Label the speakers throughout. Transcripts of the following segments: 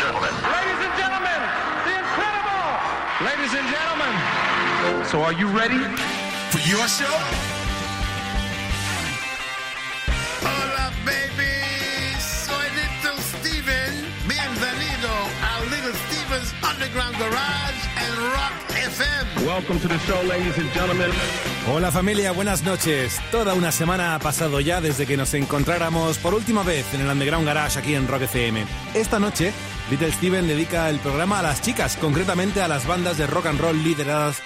Speaker 1: gentlemen.
Speaker 2: Ladies and gentlemen, the incredible! Ladies and gentlemen, so are you ready?
Speaker 3: For your show?
Speaker 4: Hola, baby. Soy Little Steven. Bienvenido a Little Steven's Underground Garage and Rock FM.
Speaker 2: Welcome to the show, ladies and gentlemen.
Speaker 5: Hola familia, buenas noches. Toda una semana ha pasado ya desde que nos encontráramos por última vez en el Underground Garage aquí en Rock FM. Esta noche, Little Steven dedica el programa a las chicas, concretamente a las bandas de rock and roll lideradas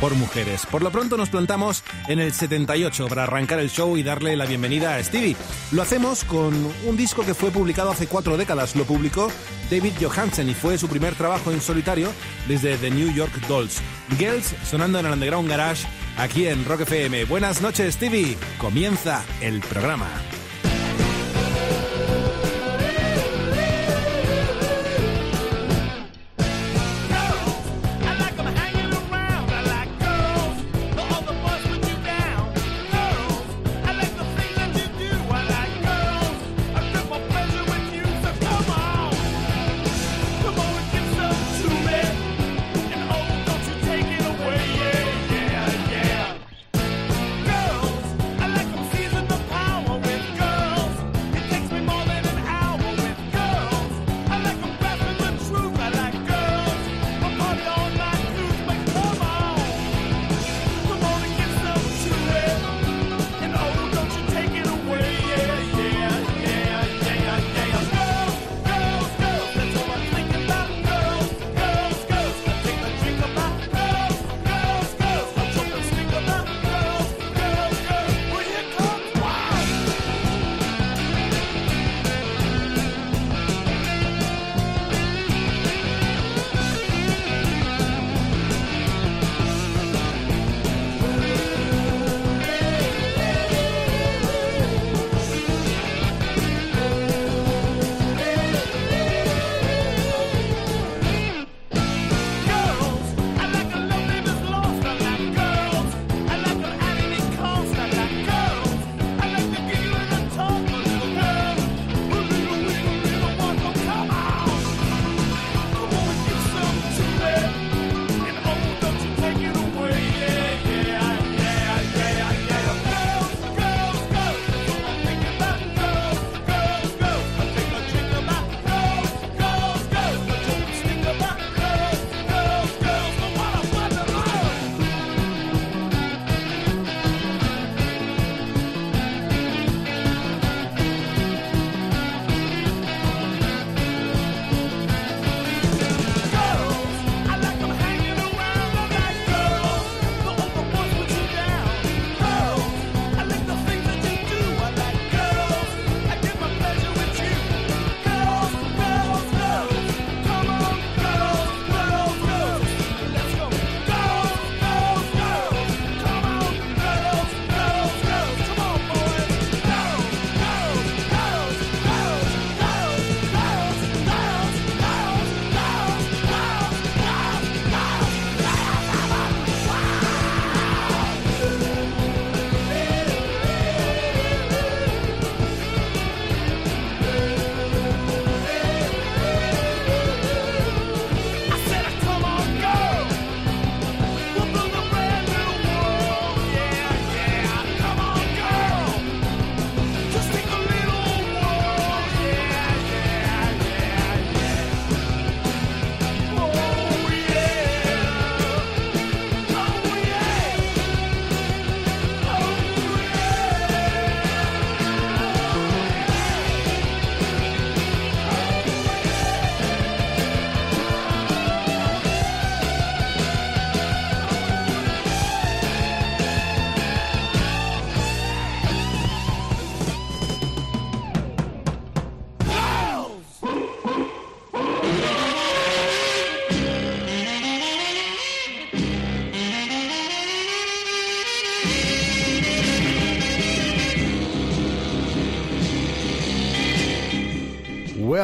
Speaker 5: por mujeres. Por lo pronto nos plantamos en el 78 para arrancar el show y darle la bienvenida a Stevie. Lo hacemos con un disco que fue publicado hace cuatro décadas. Lo publicó David Johansen y fue su primer trabajo en solitario desde The New York Dolls. Girls sonando en el Underground Garage aquí en Rock FM. Buenas noches, Stevie. Comienza el programa.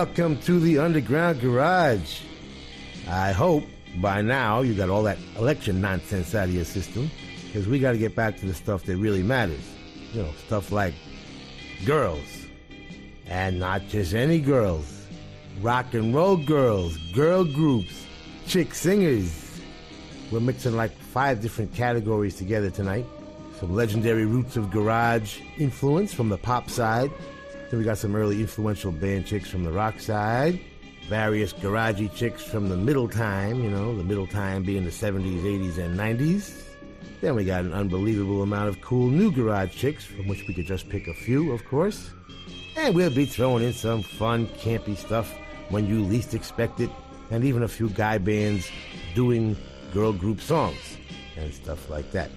Speaker 6: Welcome to the Underground Garage. I hope by now you got all that election nonsense out of your system, because we got to get back to the stuff that really matters. You know, stuff like girls. And not just any girls. rock and roll girls, girl groups, chick singers. We're mixing like five different categories together tonight. Some legendary roots of garage influence from the pop side. Then we got some early influential band chicks from the rock side. Various garagey chicks from the middle time, you know, the middle time being the 70s, 80s, and 90s. Then we got an unbelievable amount of cool new garage chicks, from which we could just pick a few, of course. And we'll be throwing in some fun, campy stuff when you least expect it, and even a few guy bands doing girl group songs and stuff like that.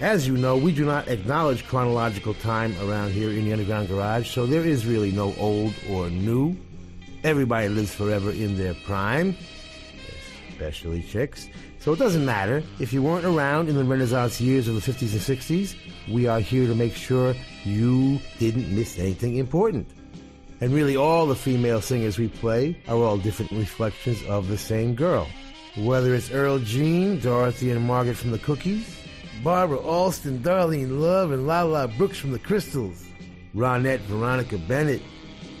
Speaker 6: As you know, we do not acknowledge chronological time around here in the Underground Garage, so there is really no old or new. Everybody lives forever in their prime, especially chicks. So it doesn't matter. If you weren't around in the Renaissance years of the 50s and 60s, we are here to make sure you didn't miss anything important. And really, all the female singers we play are all different reflections of the same girl. Whether it's Earl Jean, Dorothy and Margaret from the Cookies, Barbara Alston, Darlene Love, and Lala Brooks from the Crystals, Ronette Veronica Bennett,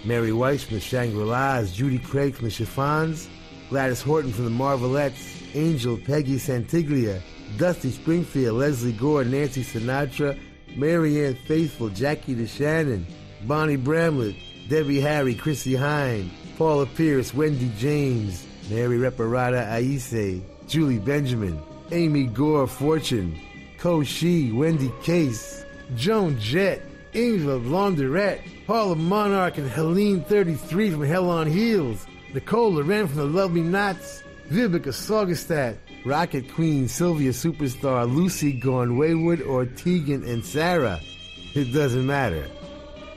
Speaker 6: Mary Weiss from the Shangri-Las, Judy Craig from the Chiffons, Gladys Horton from the Marvelettes, Angel Peggy Santiglia, Dusty Springfield, Lesley Gore, Nancy Sinatra, Marianne Faithfull, Jackie DeShannon, Bonnie Bramlett, Debbie Harry, Chrissie Hynde, Paula Pierce, Wendy James, Mary Reparata Aiese, Julie Benjamin, Amy Gore Fortune, Ko Shi, Wendy Case, Joan Jett, Angela Laundrette, Paula Monarch and Helene 33 from Hell on Heels, Nicole Laurenne from the Love Me Nots, Vivica Saugestad, Rocket Queen, Sylvia Superstar, Lucy Gone Wayward, or Tegan and Sara. It doesn't matter.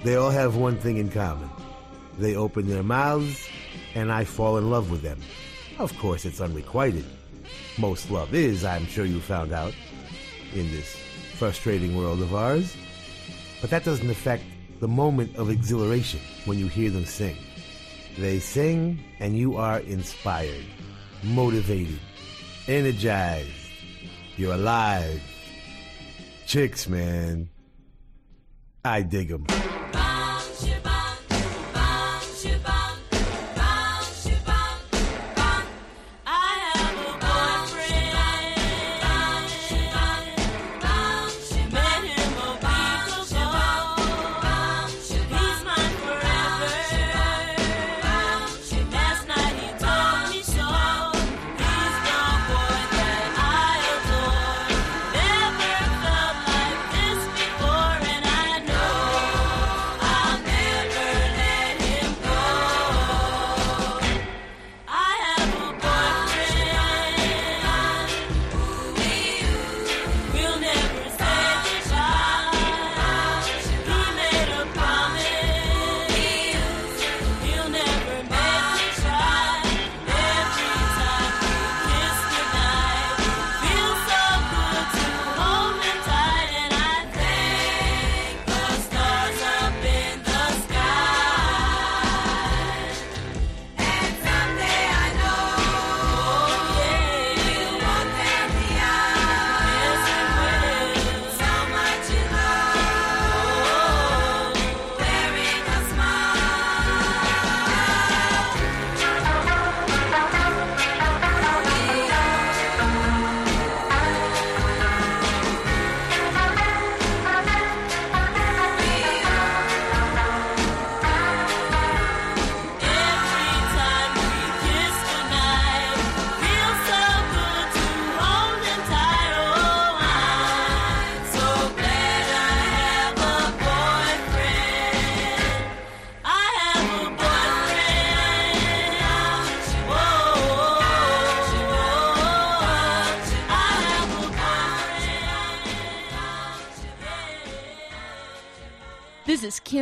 Speaker 6: They all have one thing in common. They open their mouths, and I fall in love with them. Of course, it's unrequited. Most love is, I'm sure you found out, in this frustrating world of ours. But that doesn't affect the moment of exhilaration when you hear them sing. They sing, and you are inspired, motivated, energized. You're alive. Chicks, man. I dig them.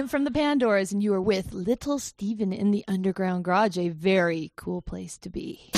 Speaker 7: From the Pandoras, and you are with Little Steven in the Underground Garage, a very cool place to be.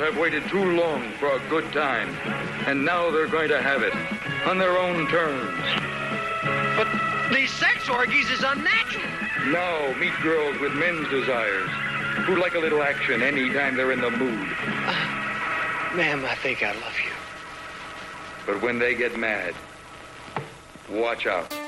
Speaker 8: have waited too long for a good time, and now they're going to have it on their own terms.
Speaker 9: But these sex orgies is unnatural.
Speaker 8: Now meet girls with men's desires who like a little action any time they're in the mood.
Speaker 9: Uh, ma'am, I think I love you.
Speaker 8: But when they get mad, watch out.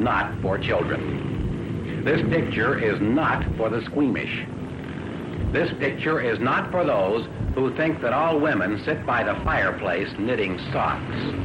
Speaker 10: Not for children. This picture is not for the squeamish. This picture is not for those who think that all women sit by the fireplace knitting socks.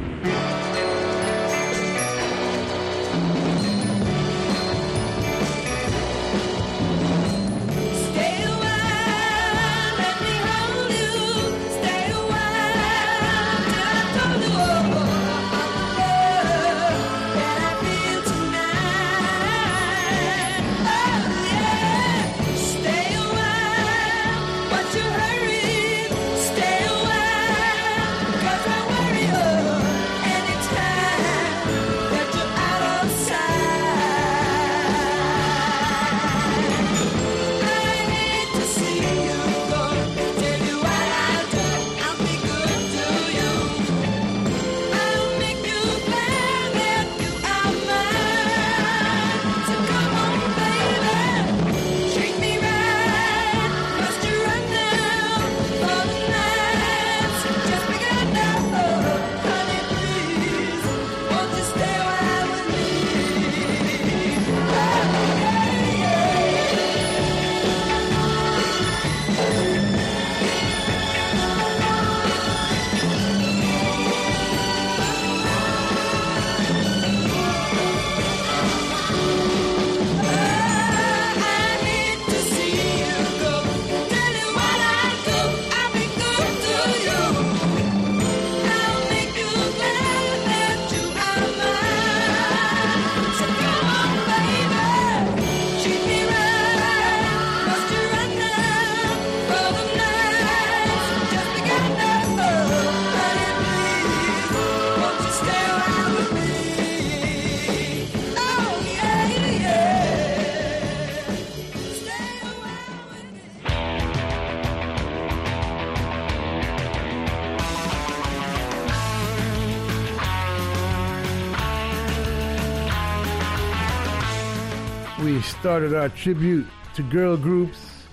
Speaker 6: Started our tribute to girl groups,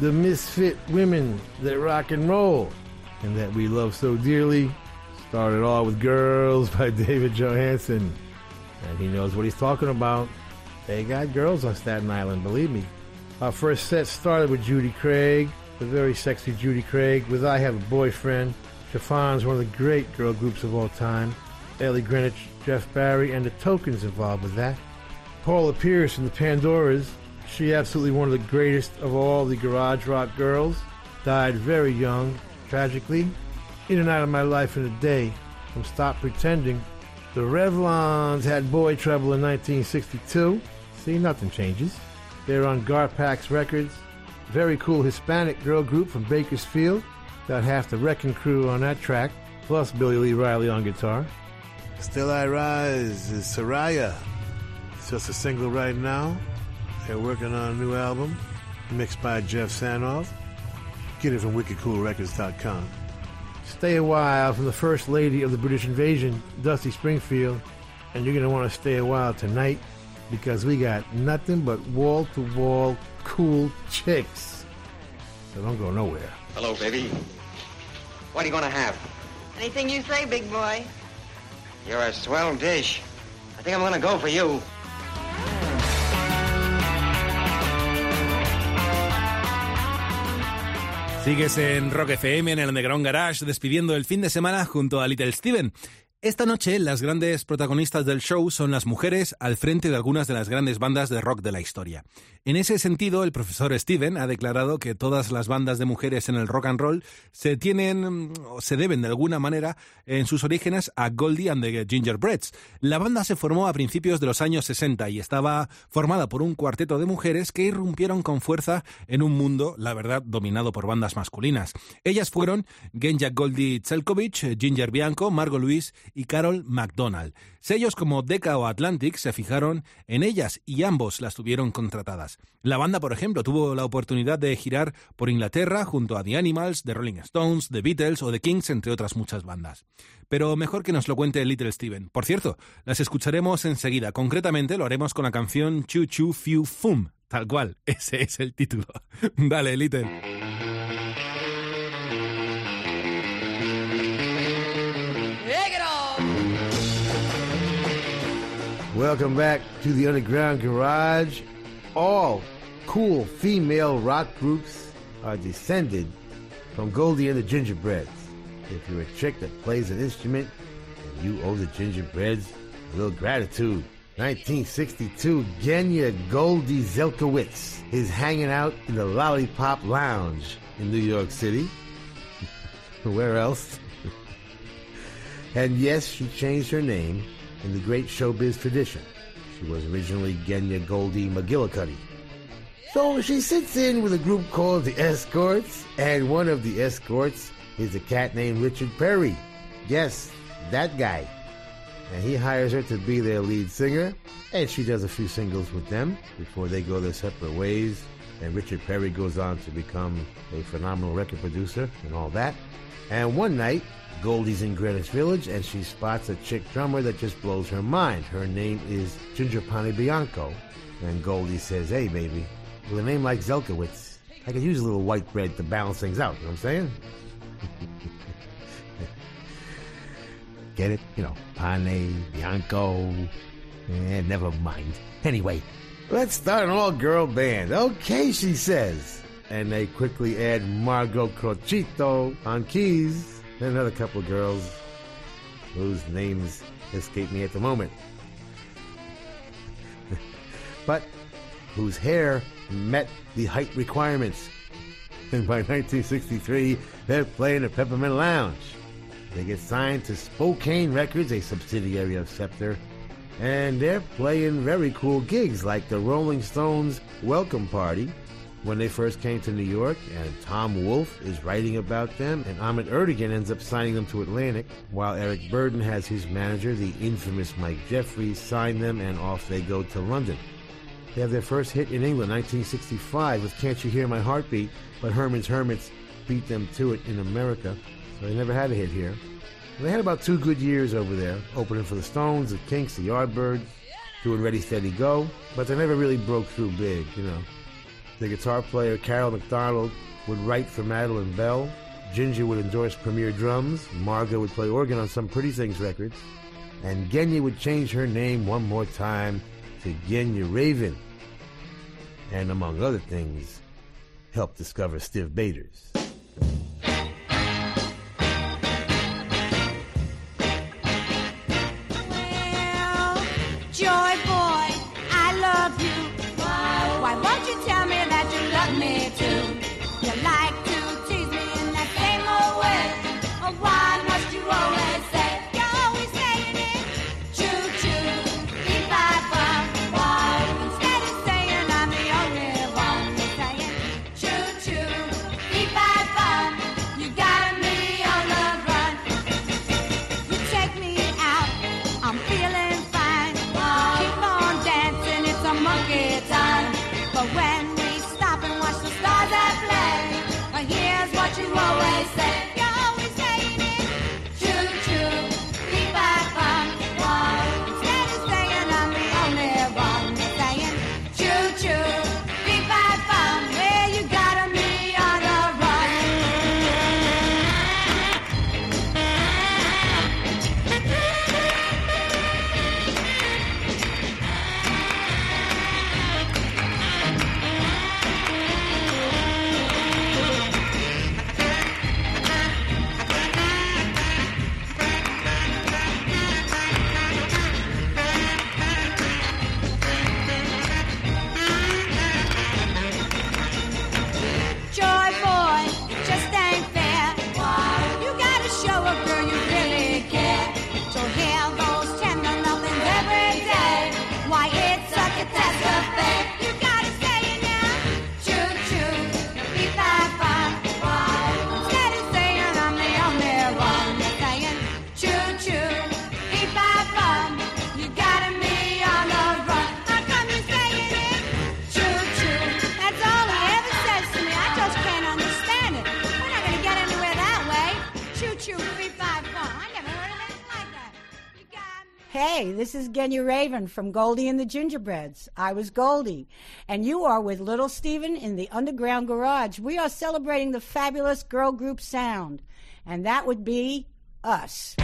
Speaker 6: the misfit women that rock and roll, and that we love so dearly. Started all with Girls by David Johansen. And he knows what he's talking about. They got girls on Staten Island, believe me. Our first set started with Judy Craig, the very sexy Judy Craig, with I Have a Boyfriend. Chiffon's one of the great girl groups of all time. Ellie Greenwich, Jeff Barry, and the Tokens involved with that. Paula Pierce and the Pandoras, she absolutely one of the greatest of all the garage rock girls, died very young, tragically. In and out of my life in a day from Stop Pretending. The Revlons had Boy Trouble in 1962. See, nothing changes. They're on Garpax Records. Very cool Hispanic girl group from Bakersfield. Got half the Wrecking Crew on that track, plus Billy Lee Riley on guitar. Still I Rise is Soraia. It's just a single right now. They're working on a new album, mixed by Jeff Sanoff. Get it from wickedcoolrecords.com. Stay a while from the First Lady of the British Invasion, Dusty Springfield, and you're going to want to stay a while tonight because we got nothing but wall to wall cool chicks. So don't go nowhere.
Speaker 9: Hello, baby. What are you gonna have?
Speaker 11: Anything you say, big boy.
Speaker 9: You're a swell dish. I think I'm gonna go for you.
Speaker 12: Sigues en Rock FM en el Underground Garage despidiendo el fin de semana junto a Little Steven. Esta noche las grandes protagonistas del show son las mujeres al frente de algunas de las grandes bandas de rock de la historia. En ese sentido, el profesor Steven ha declarado que todas las bandas de mujeres en el rock and roll se tienen o se deben de alguna manera en sus orígenes a Goldie and the Gingerbreads. La banda se formó a principios de los años 60 y estaba formada por un cuarteto de mujeres que irrumpieron con fuerza en un mundo, la verdad, dominado por bandas masculinas. Ellas fueron Genja Goldie Tselkovich, Ginger Bianco, Margot Louise y Carol McDonald. Sellos como Decca o Atlantic se fijaron en ellas y ambos las tuvieron contratadas. La banda, por ejemplo, tuvo la oportunidad de girar por Inglaterra junto a The Animals, The Rolling Stones, The Beatles o The Kings, entre otras muchas bandas. Pero mejor que nos lo cuente Little Steven. Por cierto, las escucharemos enseguida. Concretamente lo haremos con la canción Choo Choo Few Fum. Tal cual, ese es el título. Dale, Little.
Speaker 6: Welcome back to the Underground Garage. All cool female rock groups are descended from Goldie and the Gingerbreads. If you're a chick that plays an instrument, you owe the Gingerbreads a little gratitude. 1962, Genya Goldie Zelkowitz is hanging out in the Lollipop Lounge in New York City. Where else? and yes, she changed her name in the great showbiz tradition. She was originally Genya Goldie McGillicuddy. So she sits in with a group called the Escorts, and one of the Escorts is a cat named Richard Perry. Yes, that guy. And he hires her to be their lead singer, and she does a few singles with them before they go their separate ways. And Richard Perry goes on to become a phenomenal record producer and all that. And one night, Goldie's in Greenwich Village, and she spots a chick drummer that just blows her mind. Her name is Ginger Panebianco. And Goldie says, Hey, baby, with a name like Zelkowitz, I could use a little white bread to balance things out. You know what I'm saying? Get it? You know, Pane, Bianco. Eh, never mind. Anyway, let's start an all girl band. Okay, she says. And they quickly add Margot Crocitto on keys. And another couple of girls whose names escape me at the moment. but whose hair met the height requirements. And by 1963, they're playing the Peppermint Lounge. They get signed to Spokane Records, a subsidiary of Scepter, and they're playing very cool gigs like the Rolling Stones Welcome Party when they first came to New York, and Tom Wolfe is writing about them, and Ahmet Ertegun ends up signing them to Atlantic, while Eric Burdon has his manager, the infamous Mike Jeffries, sign them, and off they go to London. They have their first hit in England, 1965, with Can't You Hear My Heartbeat, but Herman's Hermits beat them to it in America, so they never had a hit here. They had about two good years over there, opening for the Stones, the Kinks, the Yardbirds, doing Ready Steady Go, but they never really broke through big, you know. The guitar player Carol McDonald would write for Madeline Bell. Ginger would endorse Premier Drums. Margot would play organ on some Pretty Things records. And Genya would change her name one more time to Genya Ravan. And among other things, help discover Stiv Bators.
Speaker 13: Hey, this is Genya Ravan from Goldie and the Gingerbreads. I was Goldie, and you are with Little Steven in the Underground Garage. We are celebrating the fabulous girl group sound, and that would be us.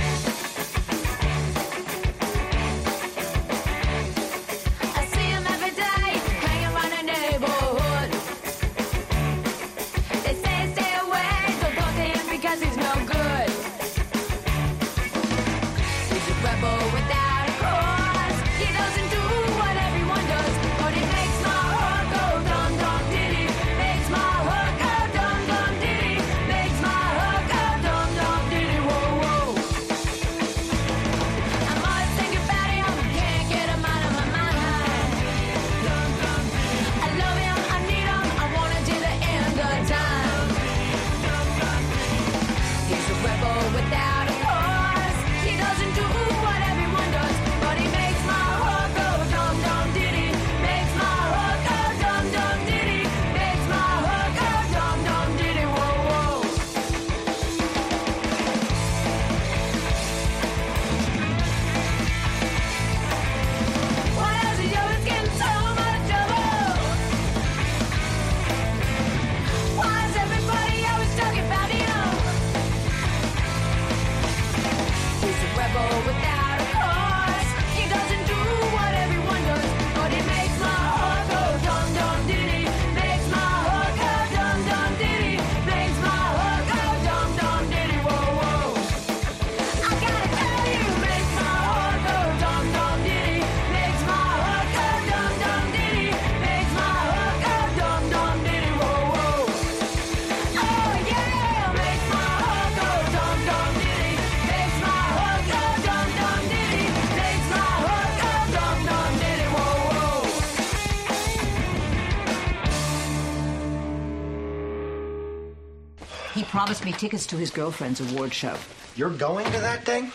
Speaker 14: promised me tickets to his girlfriend's award show.
Speaker 15: You're going to that thing?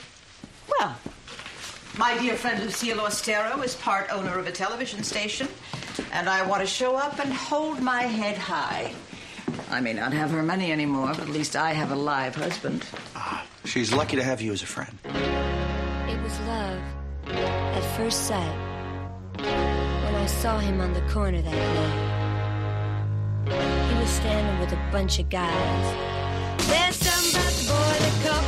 Speaker 14: Well, my dear friend Lucille Ostero is part owner of a television station, and I want to show up and hold my head high. I may not have her money anymore, but at least I have a live husband.
Speaker 15: Ah, she's lucky to have you as a friend.
Speaker 13: It was love at first sight when I saw him on the corner that night. He was standing with a bunch of guys there's some bad boy that
Speaker 16: comes.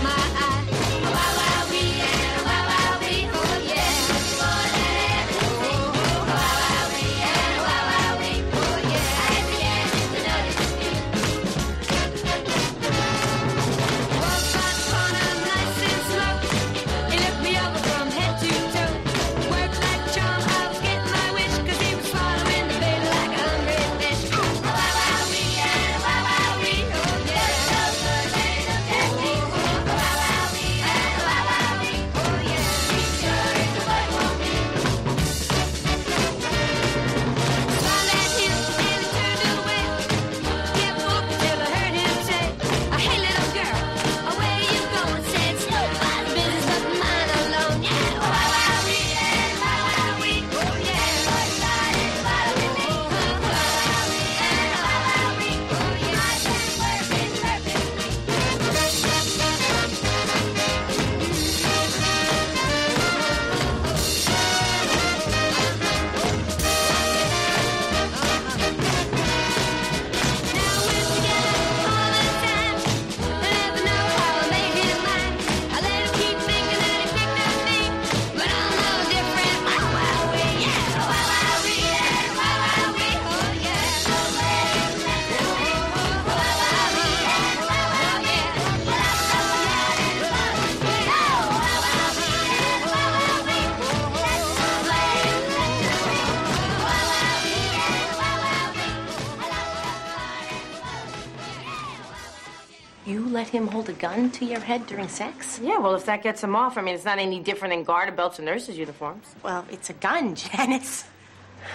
Speaker 16: gun to your head during sex?
Speaker 17: Yeah, well, if that gets them off, I mean, it's not any different than garter belts and nurses' uniforms.
Speaker 16: Well, it's a gun, Janice.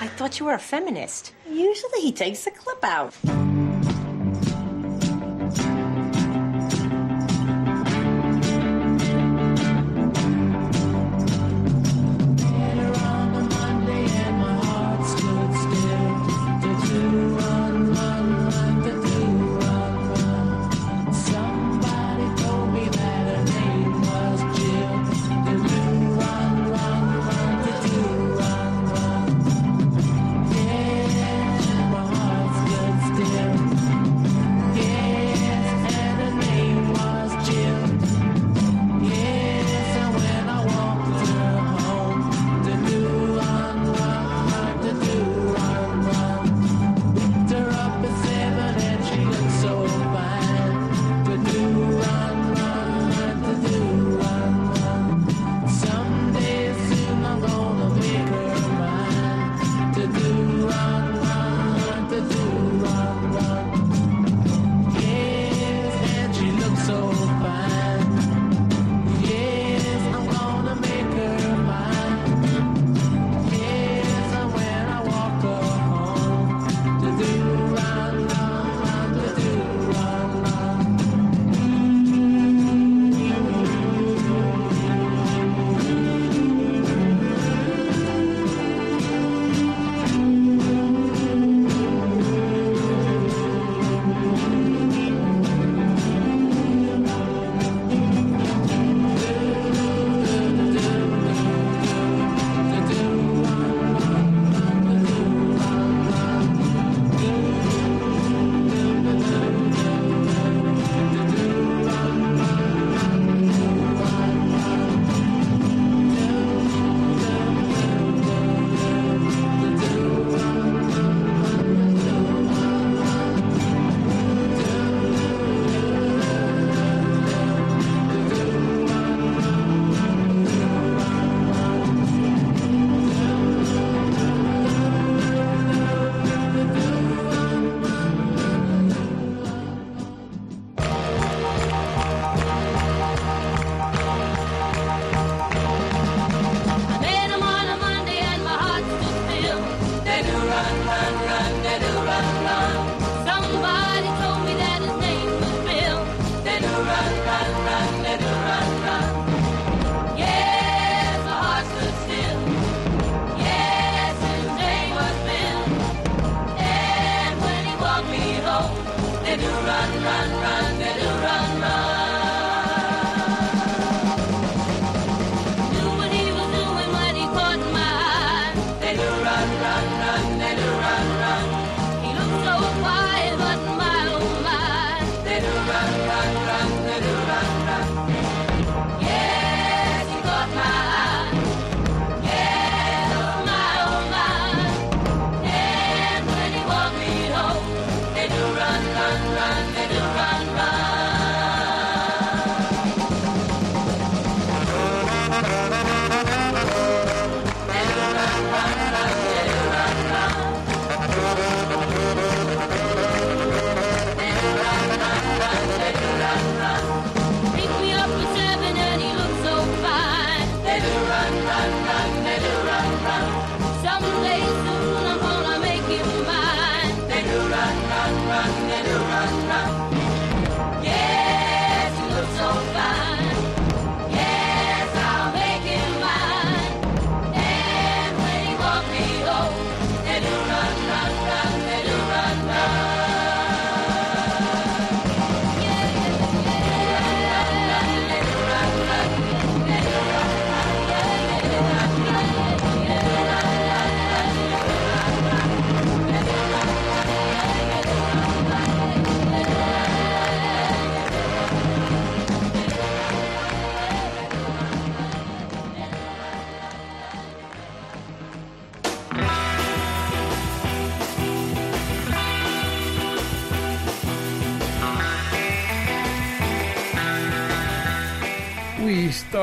Speaker 16: I thought you were a feminist. Usually he takes the clip out.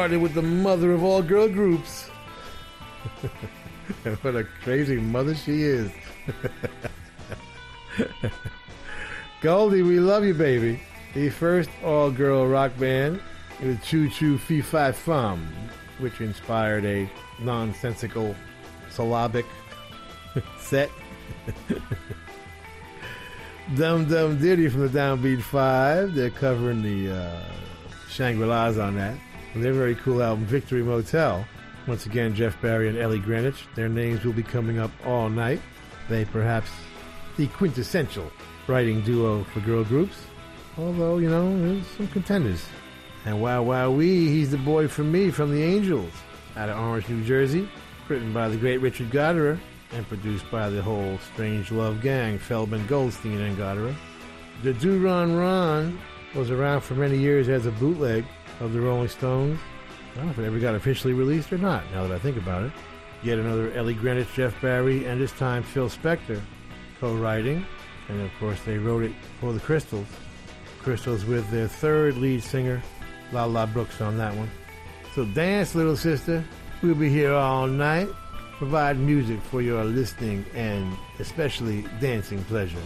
Speaker 6: Started with the mother of all girl groups. what a crazy mother she is. Goldie, we love you, baby. The first all girl rock band with Choo Choo Fee Fi Fum, which inspired a nonsensical syllabic set. Dum Dum Diddy from the Downbeat Five. They're covering the uh, Shangri La's on that. And their very cool album, Victory Motel. Once again, Jeff Barry and Ellie Greenwich. Their names will be coming up all night. They perhaps the quintessential writing duo for girl groups. Although, you know, there's some contenders. And Wow Wow Wee, he's the boy from me from the Angels out of Orange, New Jersey. Written by the great Richard Gottehrer and produced by the whole Strange Love gang, Feldman, Goldstein, and Gottehrer. The Do Ron Ron was around for many years as a bootleg of the Rolling Stones. I don't know if it ever got officially released or not, now that I think about it. Yet another Ellie Greenwich, Jeff Barry, and this time Phil Spector co-writing. And of course they wrote it for the Crystals. Crystals with their third lead singer, Lala Brooks on that one. So dance, little sister. We'll be here all night. Provide music for your listening and especially dancing pleasure.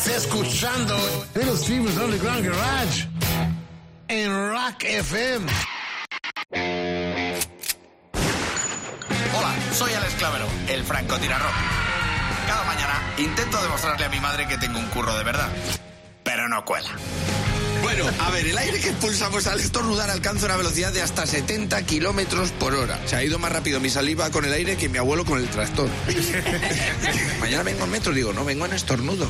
Speaker 18: Estás escuchando Little Steven's Underground Garage en Rock FM.
Speaker 19: Hola, soy Alex Clavero, el francotirador. Cada mañana intento demostrarle a mi madre que tengo un curro de verdad, pero no cuela. Bueno, a ver, el aire que expulsamos al estornudar alcanza una velocidad de hasta 70 kilómetros por hora. Se ha ido más rápido mi saliva con el aire que mi abuelo con el tractor. Mañana vengo en metro, digo, no vengo en estornudo.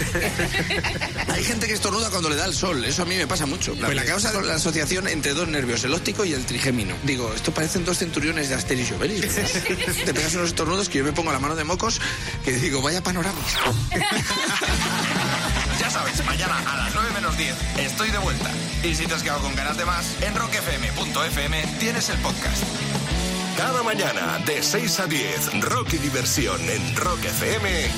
Speaker 19: Hay gente que estornuda cuando le da el sol, eso a mí me pasa mucho. Pues la causa es la asociación entre dos nervios, el óptico y el trigémino. Digo, esto parecen dos centuriones de Asterix y Obelix. Te pegas unos estornudos que yo me pongo la mano de mocos que digo, vaya panorama. Ya sabes, mañana a las 9 menos 10 estoy de vuelta. Y si te has quedado con ganas de más, en rockfm.fm tienes el podcast.
Speaker 20: Cada mañana de 6 a 10, rock y diversión en Rock FM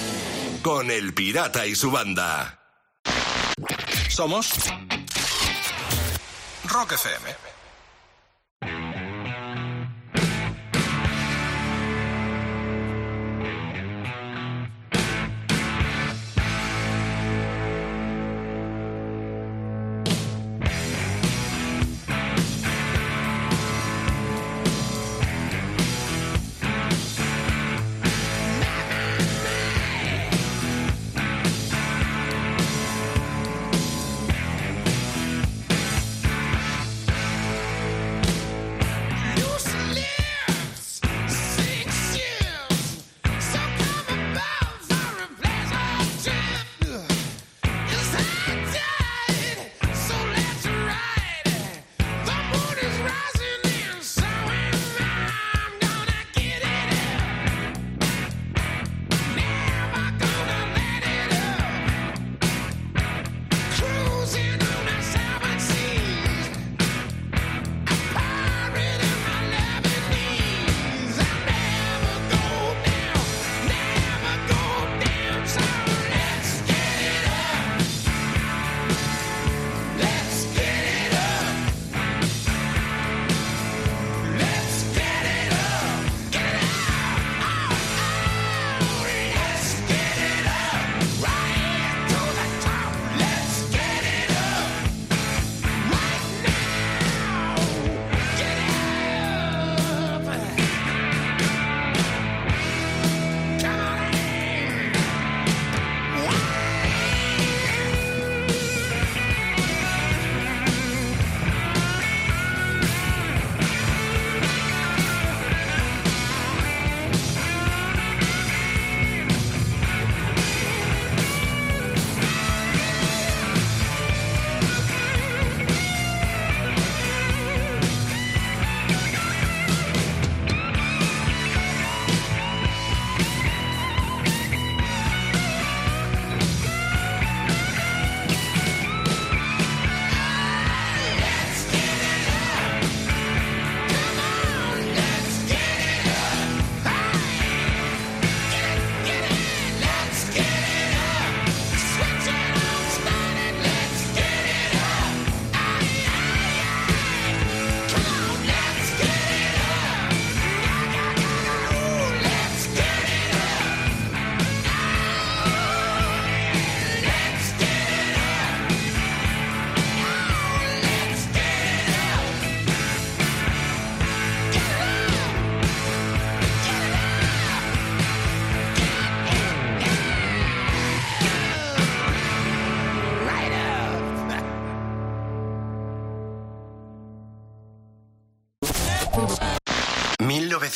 Speaker 20: con El Pirata y su banda.
Speaker 19: Somos Rock FM.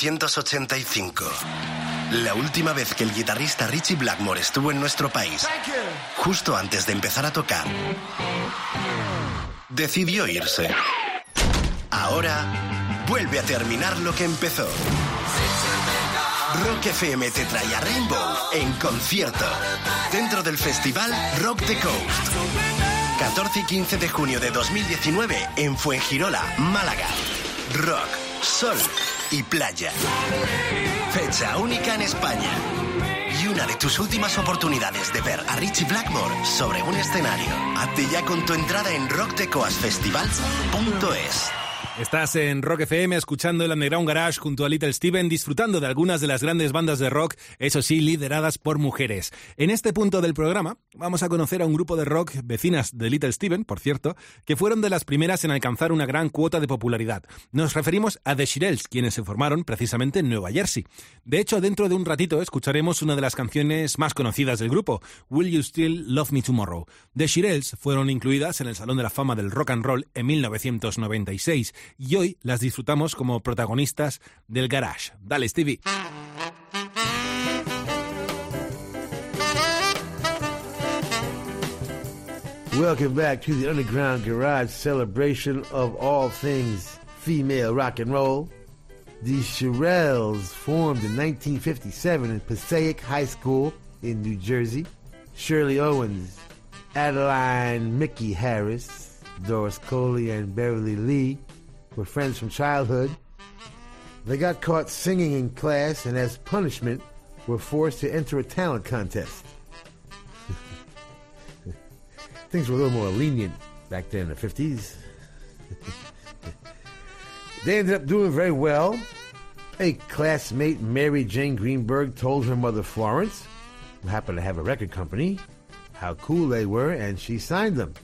Speaker 21: 1985. La última vez que el guitarrista Richie Blackmore estuvo en nuestro país, justo antes de empezar a tocar, decidió irse. Ahora vuelve a terminar lo que empezó. Rock FM te trae a Rainbow en concierto dentro del festival Rock the Coast. 14 y 15 de junio de 2019 en Fuengirola, Málaga. Rock, sol y playa. Fecha única en España. Y una de tus últimas oportunidades de ver a Richie Blackmore sobre un escenario. Hazte ya con tu entrada en rockdecoasfestivals.es.
Speaker 12: Estás en Rock FM escuchando el Underground Garage junto a Little Steven, disfrutando de algunas de las grandes bandas de rock, eso sí, lideradas por mujeres. En este punto del programa vamos a conocer a un grupo de rock vecinas de Little Steven, por cierto, que fueron de las primeras en alcanzar una gran cuota de popularidad. Nos referimos a The Shirelles, quienes se formaron precisamente en Nueva Jersey. De hecho, dentro de un ratito escucharemos una de las canciones más conocidas del grupo, Will You Still Love Me Tomorrow. The Shirelles fueron incluidas en el Salón de la Fama del Rock and Roll en 1996 y hoy las disfrutamos como protagonistas del garage. Dale, Stevie.
Speaker 6: Welcome back to the Underground Garage celebration of all things female rock and roll. The Shirelles formed in 1957 in Passaic High School in New Jersey. Shirley Owens, Adeline Mickey Harris, Doris Coley, and Beverly Lee were friends from childhood. They got caught singing in class and, as punishment, were forced to enter a talent contest. Things were a little more lenient back then in the 50s. they ended up doing very well. A classmate, Mary Jane Greenberg, told her mother Florence, who happened to have a record company, how cool they were, and she signed them.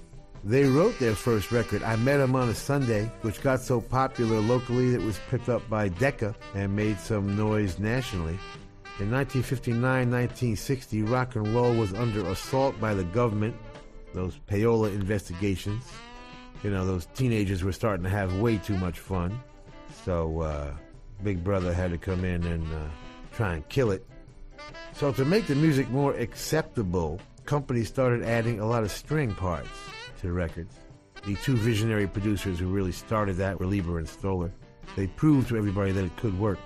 Speaker 6: They wrote their first record, I Met Him on a Sunday, which got so popular locally that it was picked up by Decca and made some noise nationally. In 1959-1960, rock and roll was under assault by the government, those payola investigations. You know, those teenagers were starting to have way too much fun. So, uh, Big Brother had to come in and uh, try and kill it. So, to make the music more acceptable, companies started adding a lot of string parts the records. The two visionary producers who really started that were Leiber and Stoller. They proved to everybody that it could work.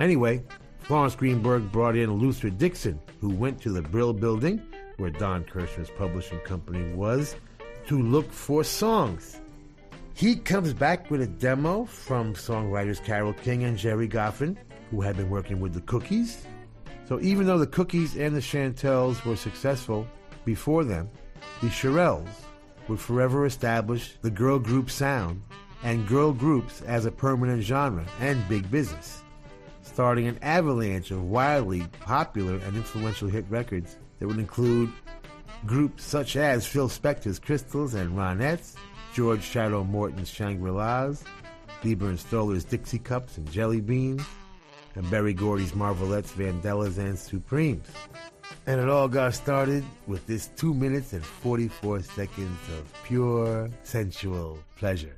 Speaker 6: Anyway, Florence Greenberg brought in Luther Dixon, who went to the Brill Building, where Don Kirshner's publishing company was, to look for songs. He comes back with a demo from songwriters Carole King and Gerry Goffin, who had been working with the Cookies. So even though the Cookies and the Chantels were successful before them, the Shirelles would forever establish the girl group sound and girl groups as a permanent genre and big business, starting an avalanche of wildly popular and influential hit records that would include groups such as Phil Spector's Crystals and Ronettes, George Shadow Morton's Shangri-Las, Leiber and Stoller's Dixie Cups and Jelly Beans, and Berry Gordy's Marvelettes, Vandellas, and Supremes. And it all got started with this 2 minutes and 44 seconds of pure sensual pleasure.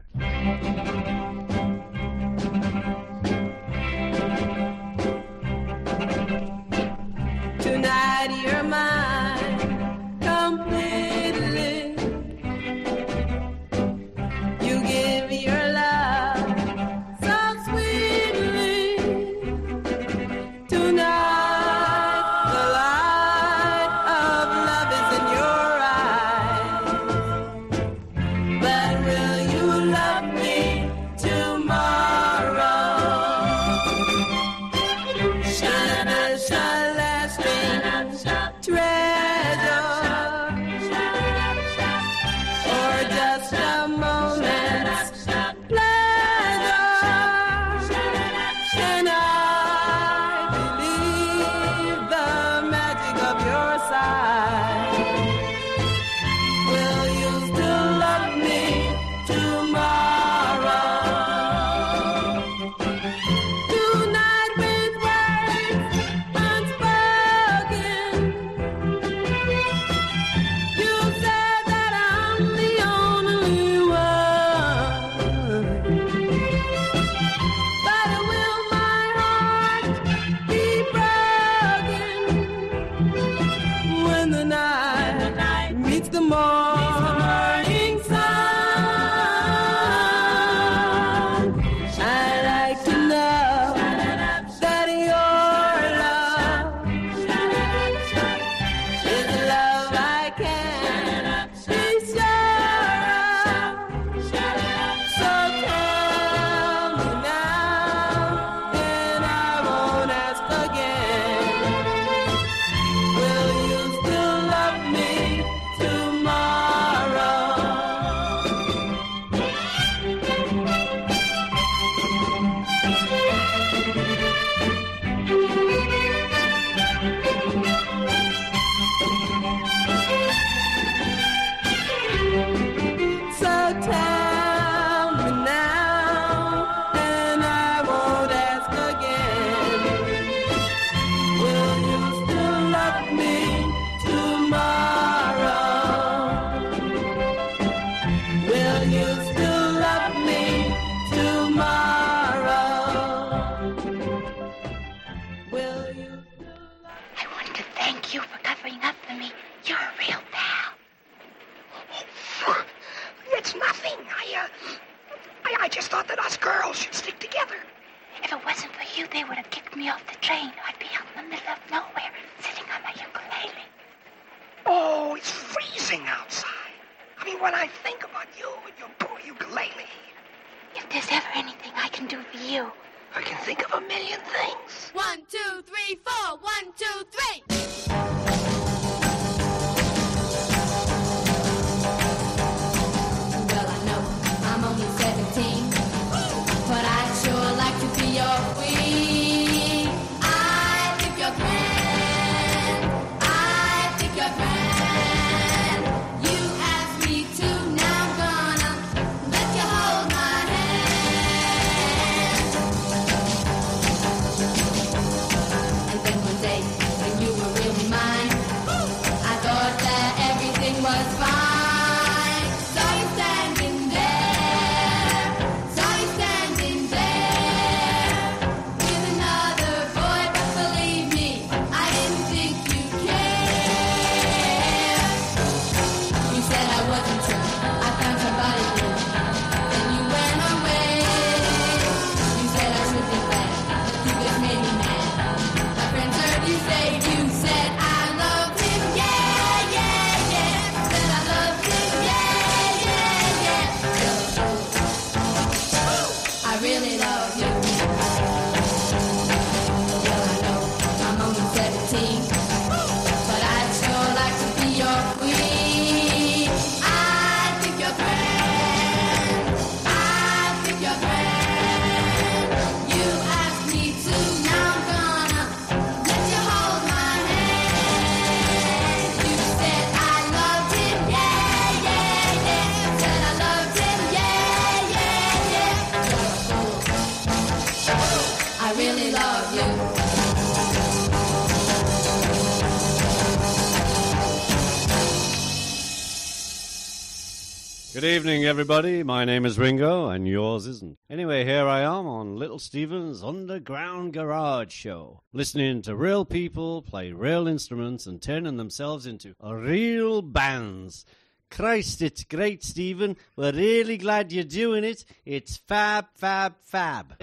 Speaker 22: Good evening, everybody. My name is Ringo, and yours isn't. Anyway, here I am on Little Steven's Underground Garage Show, listening to real people play real instruments and turning themselves into real bands. Christ, it's great, Stephen. We're really glad you're doing it. It's fab, fab, fab.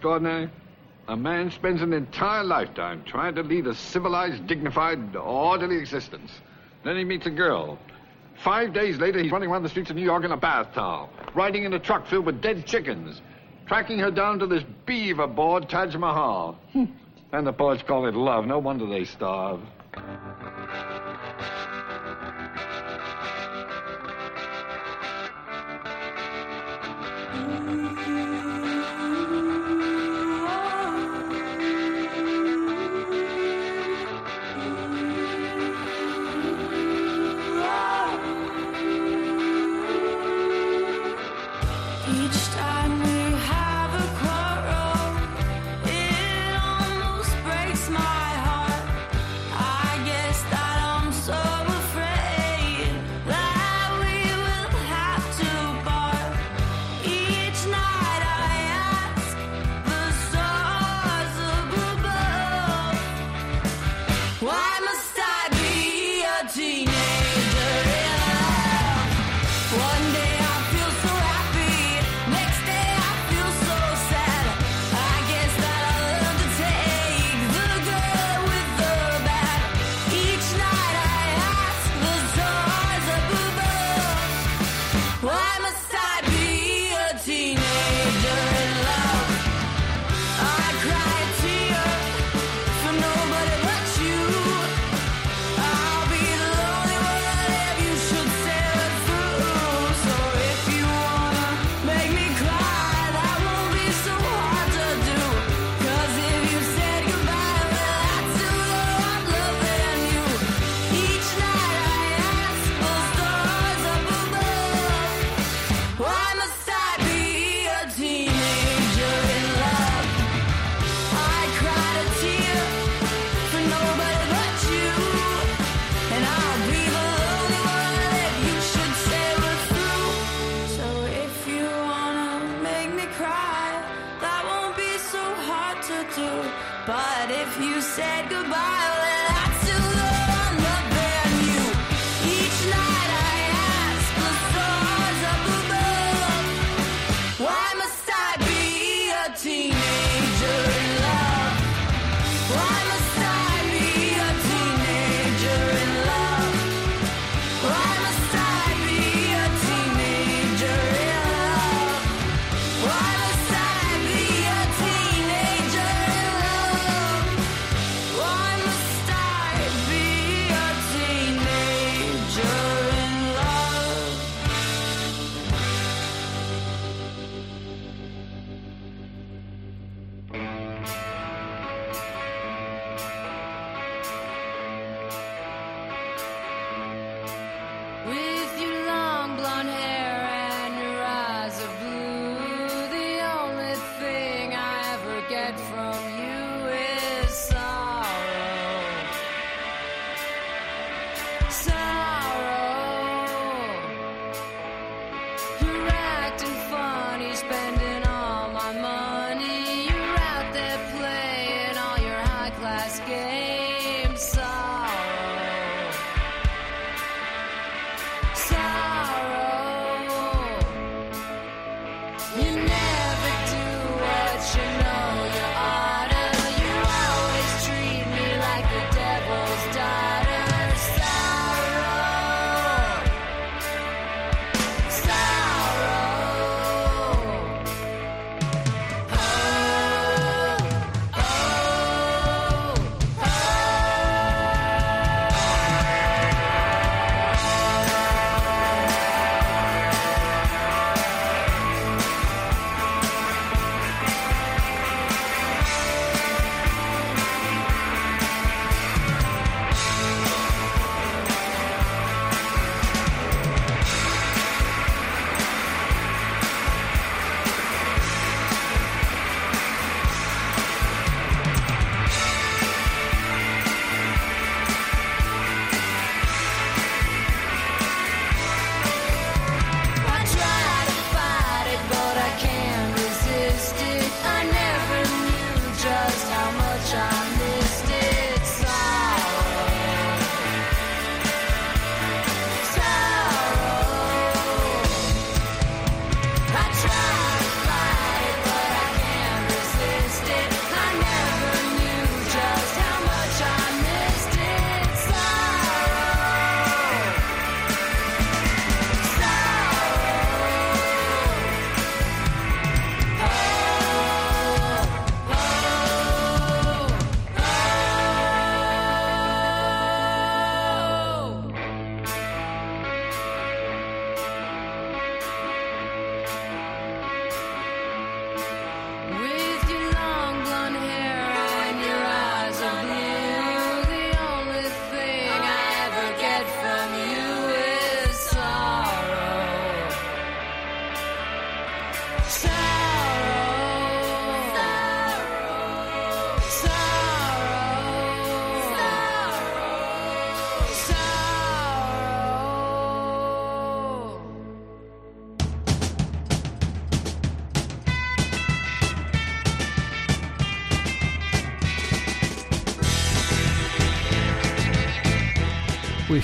Speaker 23: extraordinary? A man spends an entire lifetime trying to lead a civilized, dignified, orderly existence. Then he meets a girl. Five days later, he's running around the streets of New York in a bath towel, riding in a truck filled with dead chickens, tracking her down to this beaver board, Taj Mahal. Hmm. and the poets call it love. No wonder they starve.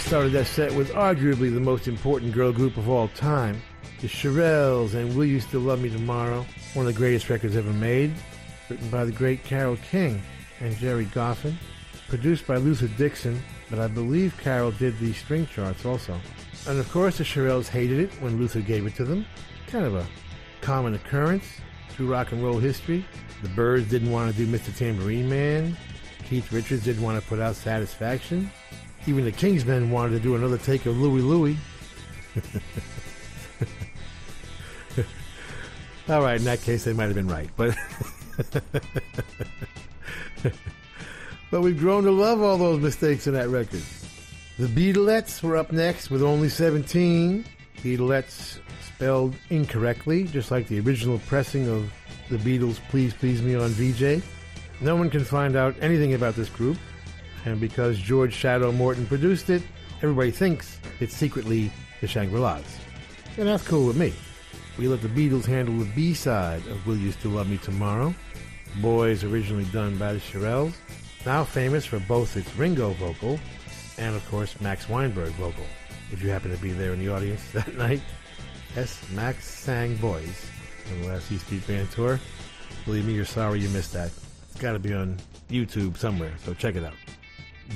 Speaker 6: Started that set with arguably the most important girl group of all time, the Shirelles and Will You Still Love Me Tomorrow, one of the greatest records ever made, written by the great Carole King and Gerry Goffin, produced by Luther Dixon, but I believe Carole did the string charts also. And of course, the Shirelles hated it when Luther gave it to them. Kind of a common occurrence through rock and roll history. The Byrds didn't want to do Mr. Tambourine Man. Keith Richards didn't want to put out Satisfaction. Even the Kingsmen wanted to do another take of Louie Louie. All right, in that case, they might have been right, but but we've grown to love all those mistakes in that record. The Beatlettes were up next with only 17. Beatlettes spelled incorrectly, just like the original pressing of the Beatles' Please Please Me on Vee-Jay. No one can find out anything about this group, and because George Shadow Morton produced it, everybody thinks it's secretly the Shangri-Las. And that's cool with me. We let the Beatles handle the B-side of Will You Still Love Me Tomorrow. Boys originally done by the Shirelles, now famous for both its Ringo vocal and, of course, Max Weinberg vocal. If you happen to be there in the audience that night, yes, Max sang Boys on the last E Street Band tour. Believe me, you're sorry you missed that. It's got to be on YouTube somewhere, so check it out.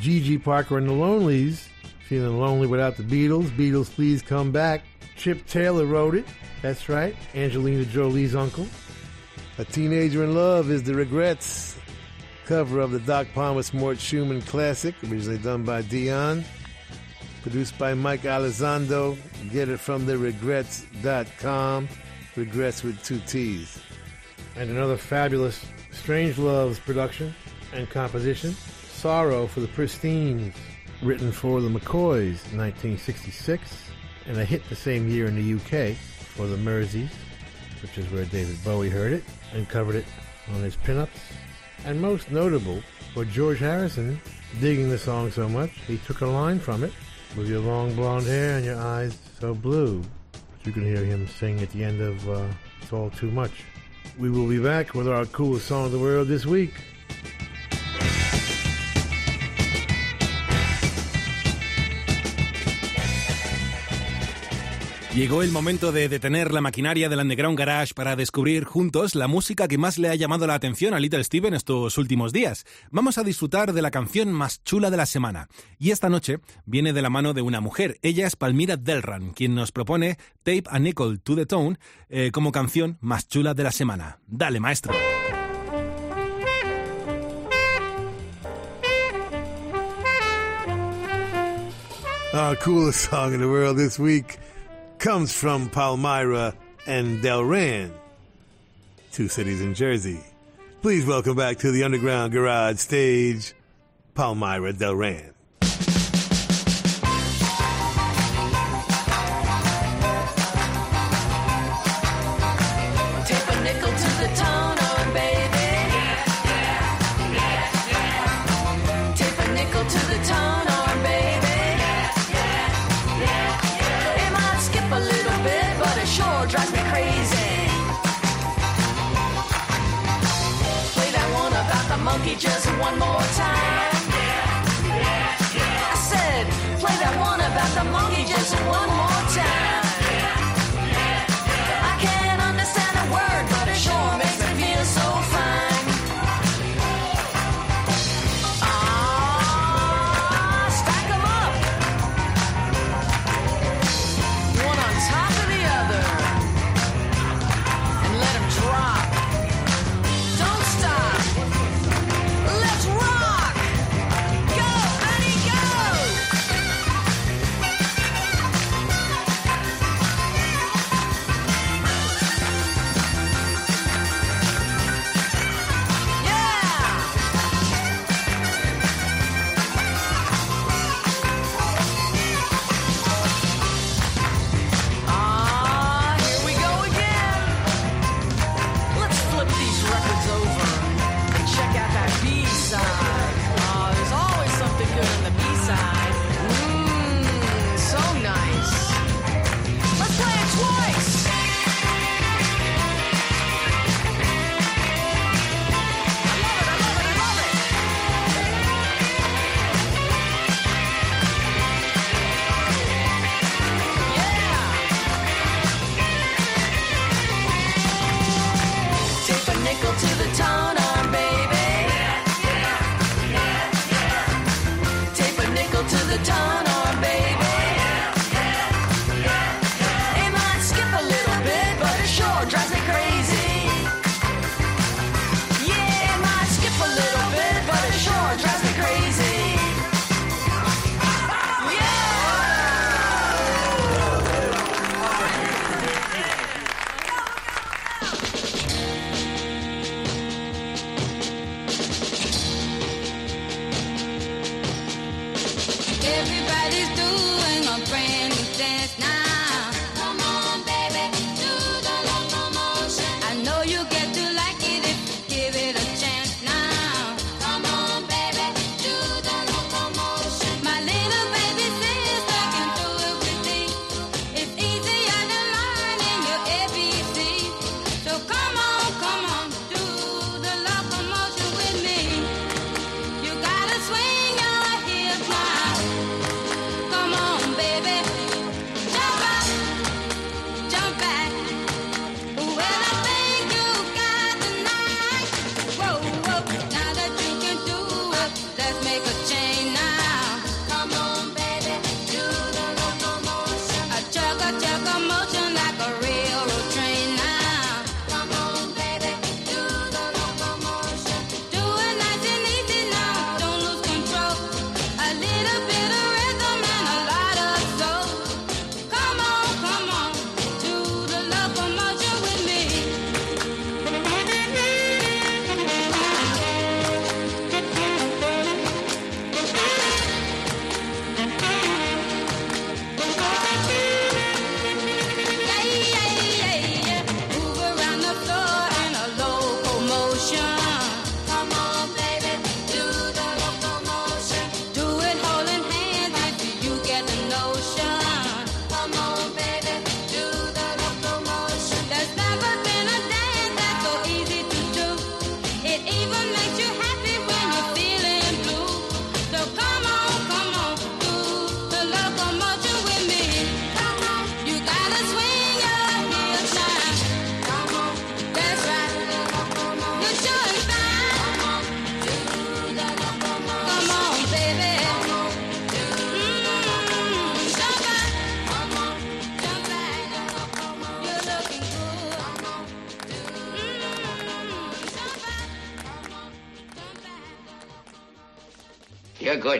Speaker 6: Gigi Parker and the Lonelies, feeling lonely without the Beatles. Beatles, please come back. Chip Taylor wrote it. That's right, Angelina Jolie's uncle. A Teenager in Love is the Regrettes. Cover of the Doc Pomus Mort Shuman classic, originally done by Dion. Produced by Mike Elizondo. Get it from the regrettes.com. Regrettes with two T's. And another fabulous Strangeloves production and composition. Sorrow for the Pristines, written for the McCoys in 1966, and a hit the same year in the UK for the Merseys, which is where David Bowie heard it and covered it on his pinups. And most notable for George Harrison digging the song so much, he took a line from it with your long blonde hair and your eyes so blue. You can hear him sing at the end of uh, It's All Too Much. We will be back with our coolest song of the world this week.
Speaker 12: Llegó el momento de detener la maquinaria del Underground Garage para descubrir juntos la música que más le ha llamado la atención a Little Steven estos últimos días. Vamos a disfrutar de la canción más chula de la semana. Y esta noche viene de la mano de una mujer. Ella es Palmira Delran, quien nos propone Tape a Nickel to the Tone eh, como canción más chula de la semana. Dale, maestro.
Speaker 6: Our coolest song in the world this week comes from Palmyra and Delran, two cities in Jersey. Please welcome back to the Underground Garage stage, Palmyra Delran.
Speaker 24: The monkey just one more time.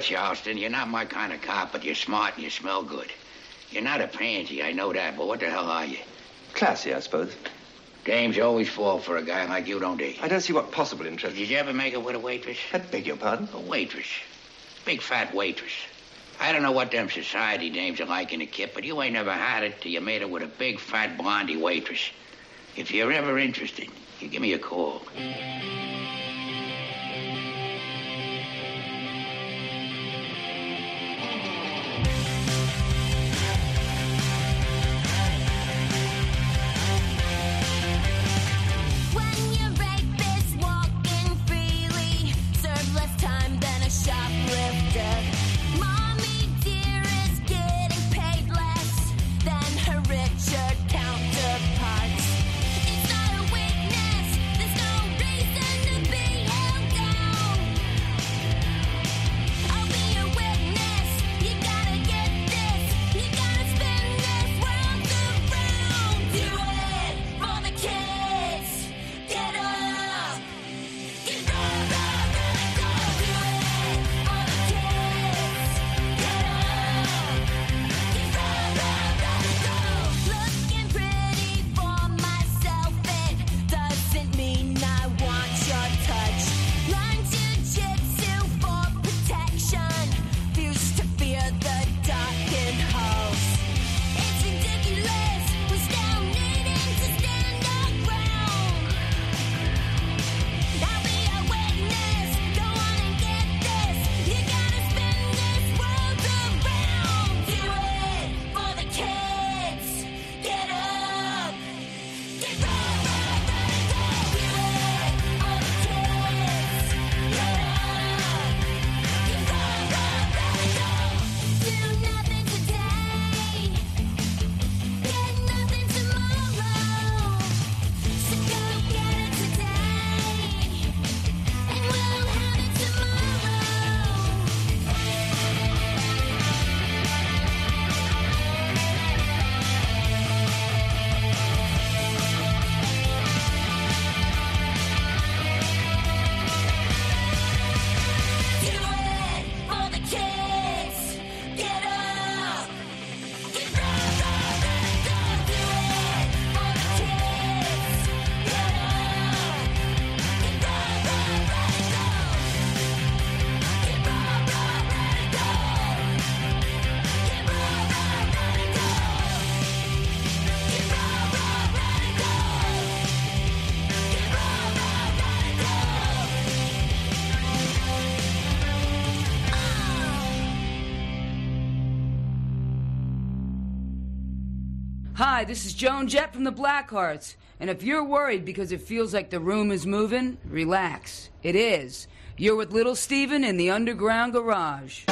Speaker 24: hurt you, Austin.
Speaker 16: You're not my kind of cop, but you're smart and you smell good. You're not a pansy, I know that, but what the hell are you?
Speaker 5: Classy, I suppose.
Speaker 16: Games always fall for a guy like you, don't they?
Speaker 5: I don't see what possible interest.
Speaker 16: Did you ever make it with a waitress?
Speaker 5: I beg your pardon?
Speaker 16: A waitress. Big fat waitress. I don't know what them society names are like in a kit, but you ain't never had it till you made it with a big fat blondie waitress. If you're ever interested, you give me a call.
Speaker 25: Hi, this is Joan Jett from the Blackhearts. And if you're worried because it feels like the room is moving, relax. It is. You're with Little Steven in the underground garage.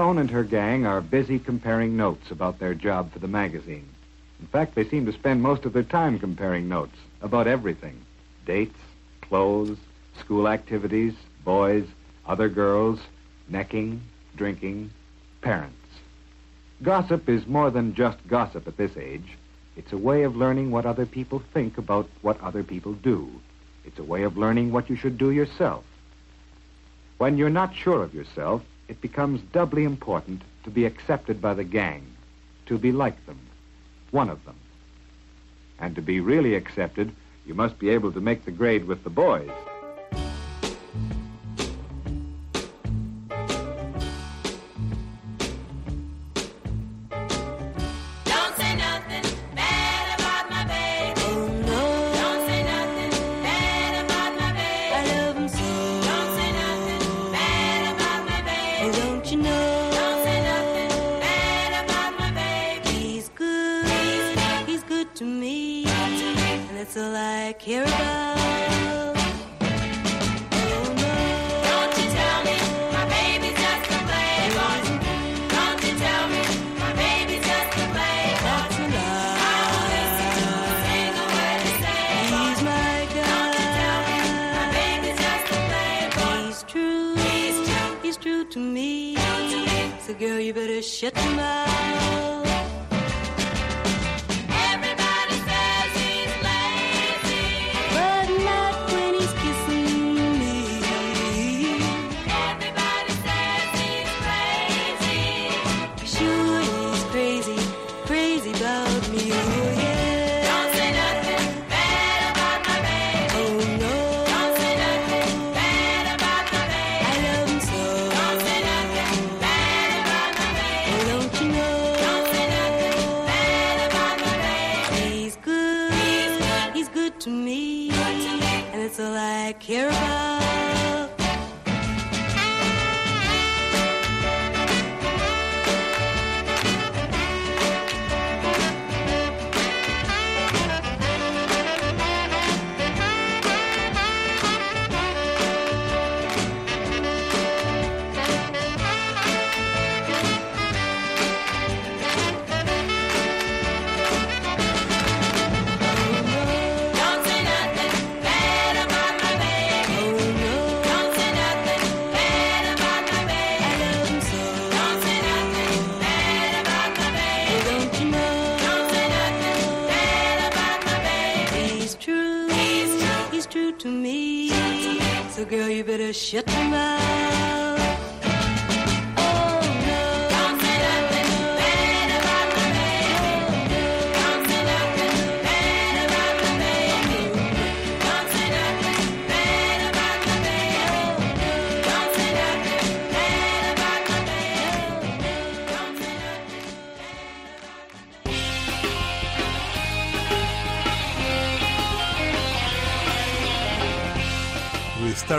Speaker 26: Joan and her gang are busy comparing notes about their job for the magazine. In fact, they seem to spend most of their time comparing notes about everything dates, clothes, school activities, boys, other girls, necking, drinking, parents. Gossip is more than just gossip at this age. It's a way of learning what other people think about what other people do. It's a way of learning what you should do yourself. When you're not sure of yourself, it becomes doubly important to be accepted by the gang, to be like them, one of them. And to be really accepted, you must be able to make the grade with the boys.
Speaker 27: Care about.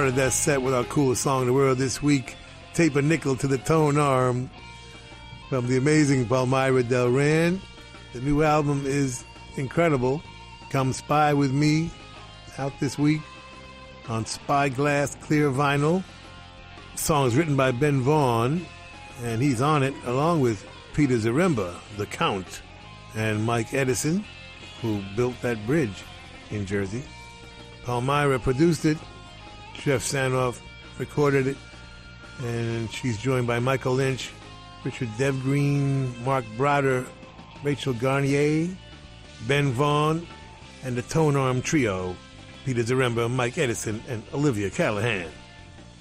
Speaker 6: Started that set with our coolest song in the world this week, Tape a Nickel to the Tone Arm, from the amazing Palmyra Delran. The new album is incredible. Come Spy With Me, out this week on Spyglass Clear Vinyl. The song is written by Ben Vaughn, and he's on it along with Peter Zaremba, the Count, and Mike Edison, who built that bridge in Jersey. Palmyra produced it. Jeff Sanoff recorded it. And she's joined by Michael Lynch, Richard Devgreen, Mark Broder, Rachel Garnier, Ben Vaughn, and the Tone Arm Trio, Peter Zaremba, Mike Edison, and Olivia Callahan.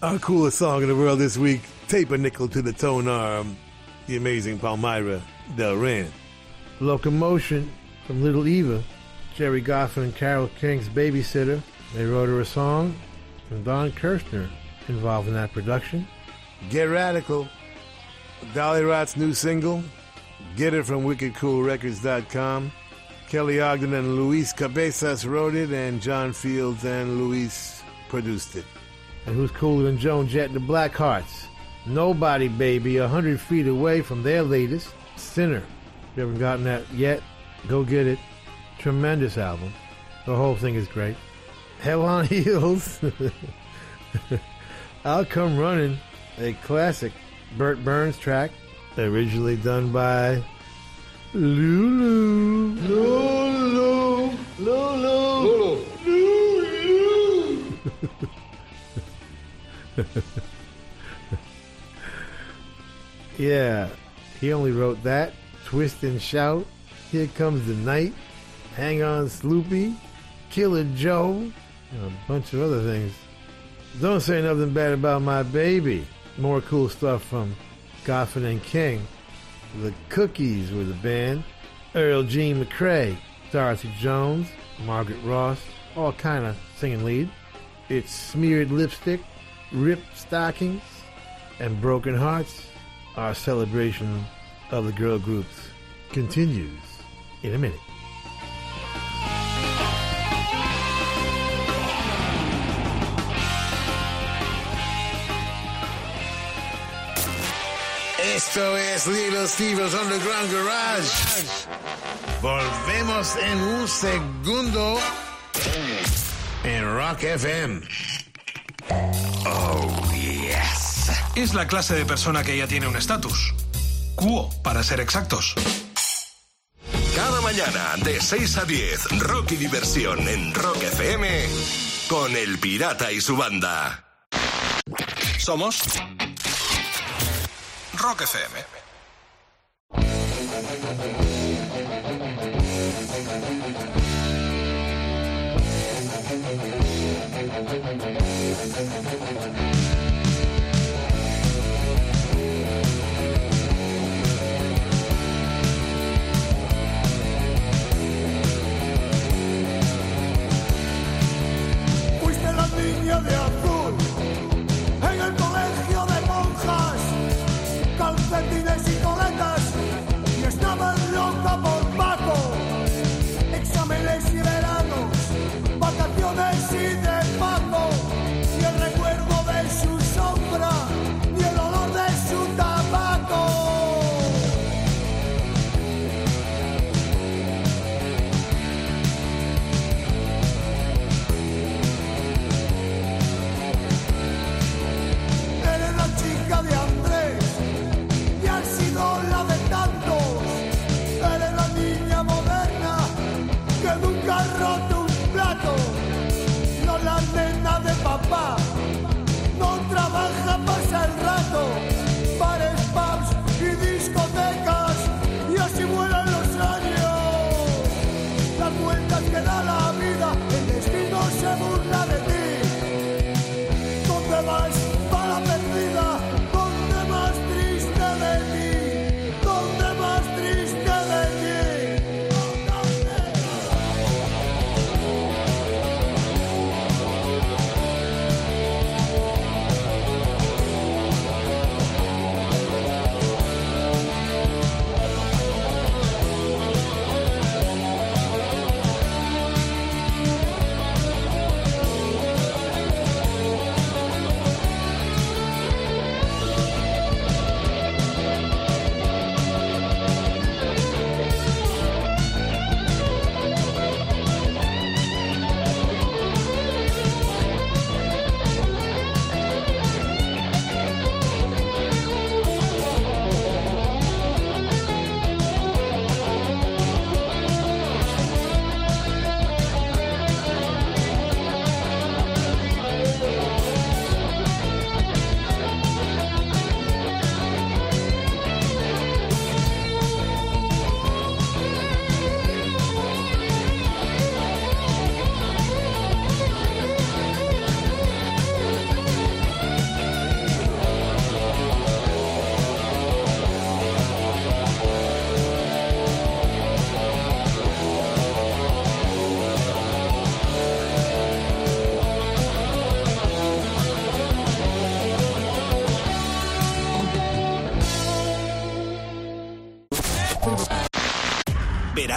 Speaker 6: Our coolest song in the world this week, Tape a Nickel to the Tone Arm, the amazing Palmyra Delran.
Speaker 28: Locomotion from Little Eva, Gerry Goffin and Carole King's babysitter. They wrote her a song, and Don Kirshner involved in that production.
Speaker 6: Get Radical, Dollyrots' new single. Get it from wickedcoolrecords.com. Kelly Ogden and Luis Cabezas wrote it, and John Fields and Luis produced it.
Speaker 28: And who's cooler than Joan Jett and the Blackhearts? Nobody, baby, a hundred feet away from their latest, Sinner. If you haven't gotten that yet, go get it. Tremendous album. The whole thing is great. Hell on Heels. I'll Come Running, a classic
Speaker 6: Bert Berns track, originally done by Lulu. Lulu. Lulu. Lulu. yeah, he only wrote that. Twist and shout. Here comes the night. Hang on, Sloopy. Killer Joe. And a bunch of other things. Don't say nothing bad about my baby. More cool stuff from Goffin and King. The Cookies were the band. Earl Jean McCrea, Dorothy Jones, Margaret Ross, all kind of singing lead. It's Smeared Lipstick, Ripped Stockings, and Broken Hearts. Our celebration of the girl groups continues in a minute.
Speaker 29: Esto es Little Steve's Underground Garage. Volvemos en un segundo en Rock FM.
Speaker 30: Oh, yes. Es la clase de persona que ya tiene un estatus. Cuo, para ser exactos.
Speaker 20: Cada mañana de 6 a 10, rock y diversión en Rock FM con El Pirata y su banda.
Speaker 30: Somos Rock FM.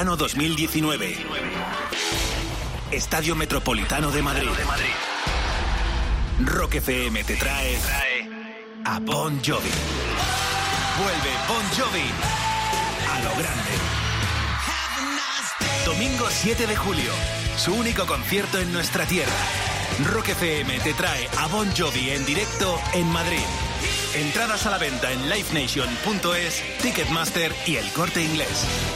Speaker 21: Verano 2019. Estadio Metropolitano de Madrid. Rock FM te trae a Bon Jovi. Vuelve Bon Jovi a lo grande. Domingo 7 de julio, su único concierto en nuestra tierra. Rock FM te trae a Bon Jovi en directo en Madrid.
Speaker 12: Entradas a la venta en livenation.es, Ticketmaster y el corte inglés.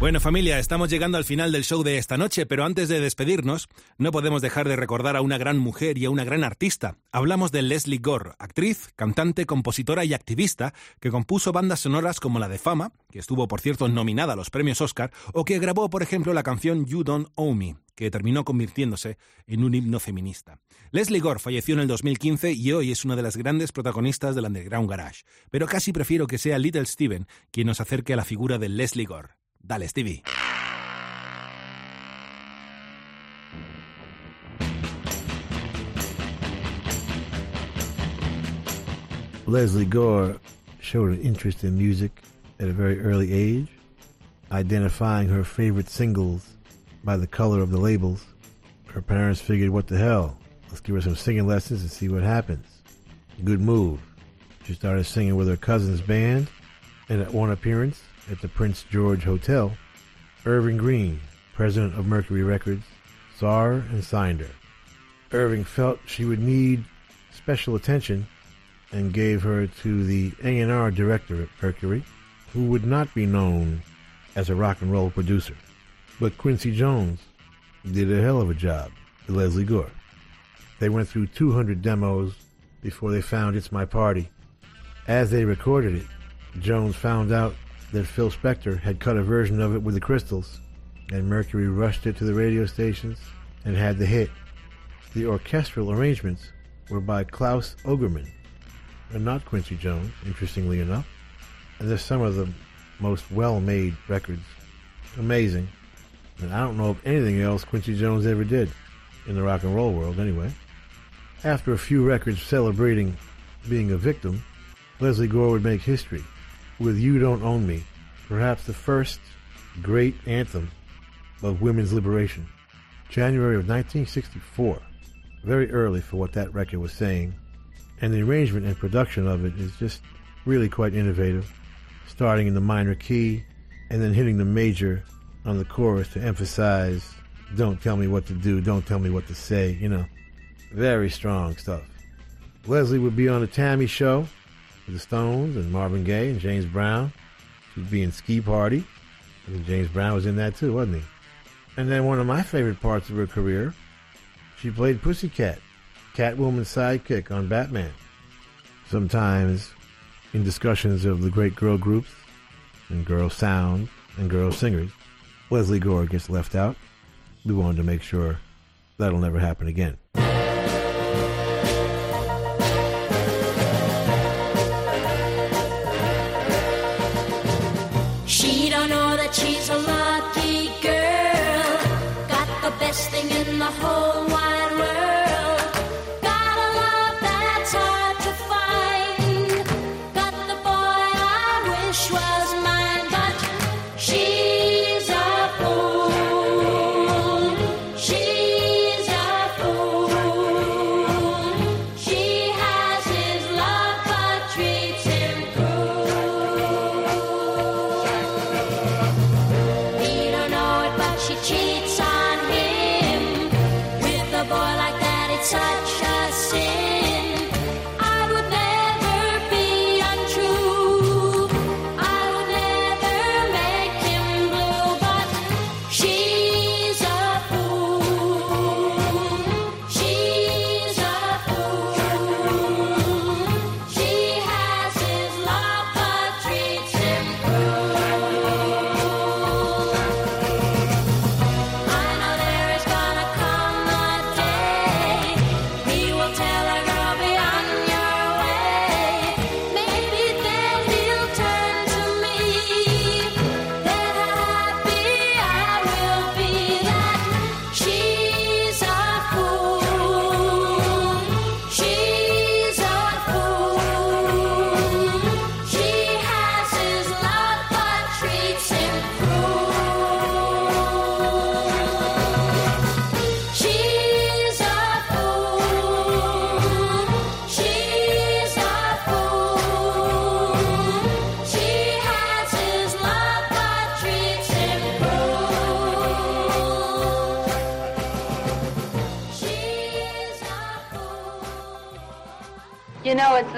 Speaker 12: Bueno familia, estamos llegando al final del show de esta noche, pero antes de despedirnos, no podemos dejar de recordar a una gran mujer y a una gran artista. Hablamos de Leslie Gore, actriz, cantante, compositora y activista, que compuso bandas sonoras como la de Fama, que estuvo por cierto nominada a los premios Oscar, o que grabó por ejemplo la canción You Don't Owe Me, que terminó convirtiéndose en un himno feminista. Leslie Gore falleció en el 2015 y hoy es una de las grandes protagonistas del Underground Garage, pero casi prefiero que sea Little Steven quien nos acerque a la figura de Leslie Gore. Dale, Stevie.
Speaker 6: Leslie Gore showed an interest in music at a very early age, identifying her favorite singles by the color of the labels. Her parents figured, what the hell? Let's give her some singing lessons and see what happens. Good move. She started singing with her cousin's band, and at one appearance at the Prince George Hotel, Irving Green, president of Mercury Records, saw her and signed her. Irving felt she would need special attention and gave her to the A&R director at Mercury, who would not be known as a rock and roll producer. But Quincy Jones did a hell of a job Lesley Gore. They went through 200 demos before they found It's My Party. As they recorded it, Jones found out that Phil Spector had cut a version of it with the Crystals, and Mercury rushed it to the radio stations and had the hit. The orchestral arrangements were by Claus Ogerman, and not Quincy Jones, interestingly enough. And they're some of the most well-made records. Amazing. And I don't know of anything else Quincy Jones ever did in the rock and roll world anyway. After a few records celebrating being a victim, Lesley Gore would make history with You Don't Own Me, perhaps the first great anthem of women's liberation. January of 1964, very early for what that record was saying, and the arrangement and production of it is just really quite innovative, starting in the minor key and then hitting the major on the chorus to emphasize don't tell me what to do, don't tell me what to say, you know. Very strong stuff. Lesley would be on the T.A.M.I. show with the Stones and Marvin Gaye and James Brown. She'd be in Ski Party. I think James Brown was in that too, wasn't he? And then one of my favorite parts of her career, she played Pussycat, Catwoman's sidekick on Batman. Sometimes in discussions of the great girl groups and girl sound and girl singers, Lesley Gore gets left out. We wanted to make sure that'll never happen again.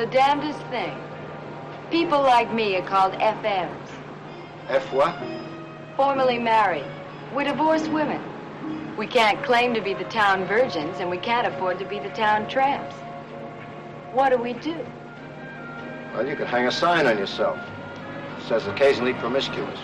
Speaker 24: the
Speaker 31: damnedest thing. People like me are called FMs.
Speaker 16: F what?
Speaker 31: Formerly married. We're divorced women. We can't claim to be the town virgins, and we can't afford to be the town tramps. What do we do?
Speaker 16: Well, you could hang a sign on yourself. It says occasionally promiscuous.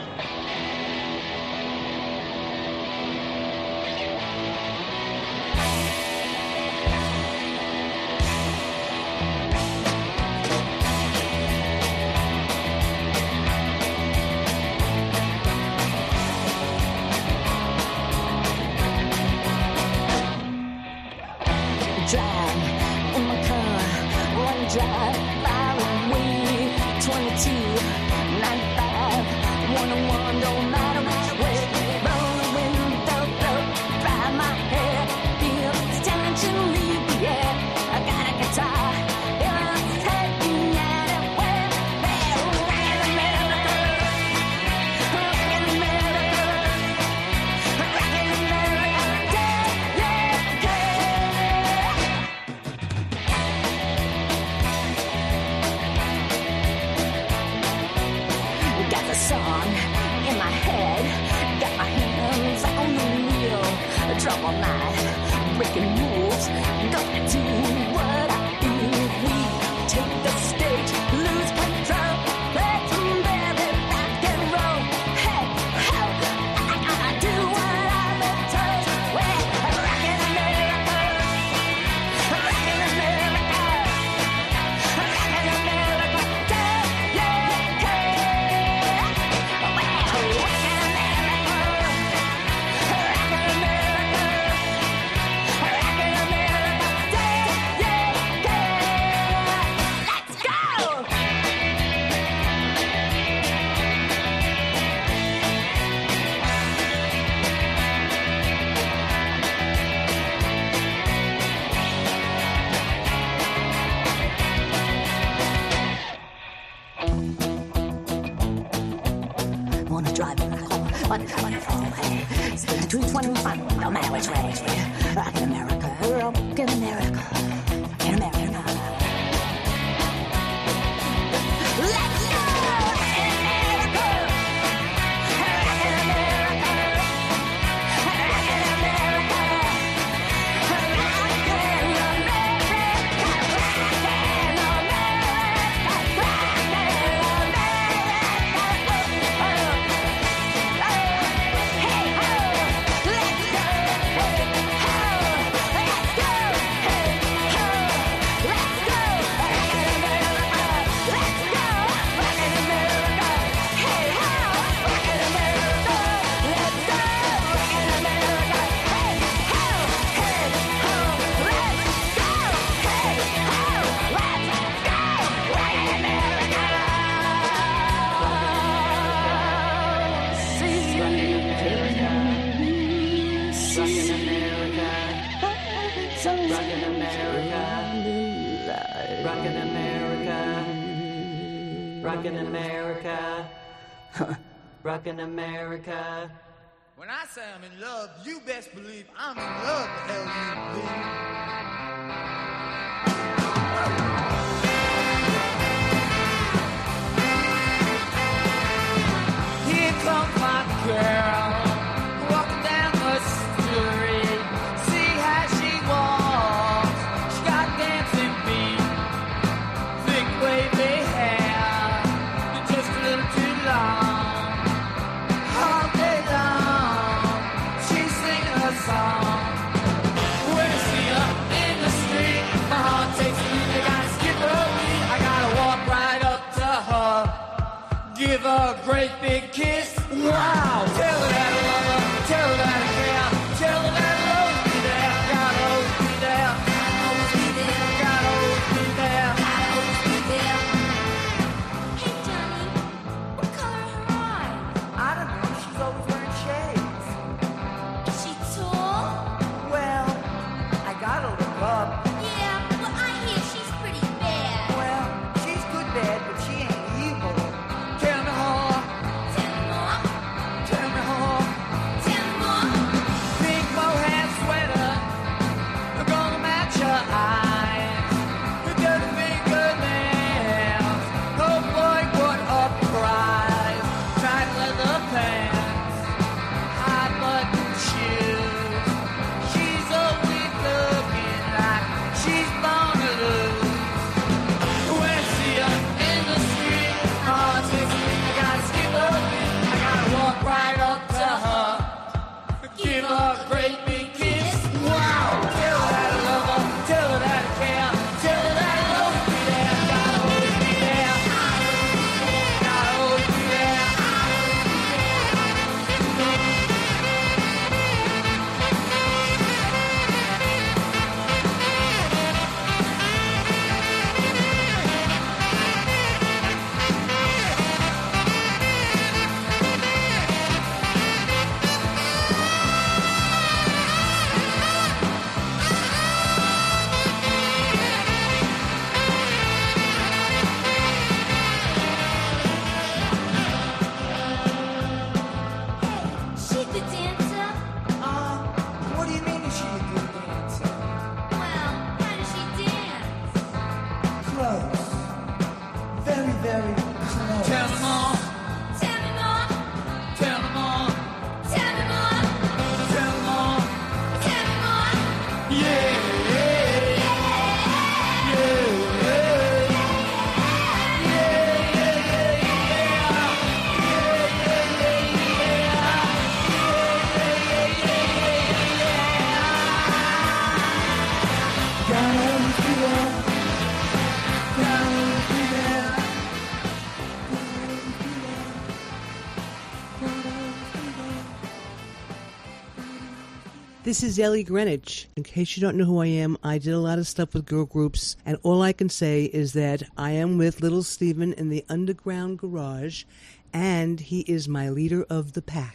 Speaker 5: great big kiss. Wow.
Speaker 32: This is Ellie Greenwich. In case you don't know who I am, I did a lot of stuff with girl groups, and all I can say is that I am with Little Steven in the Underground Garage, and he is my leader of the pack.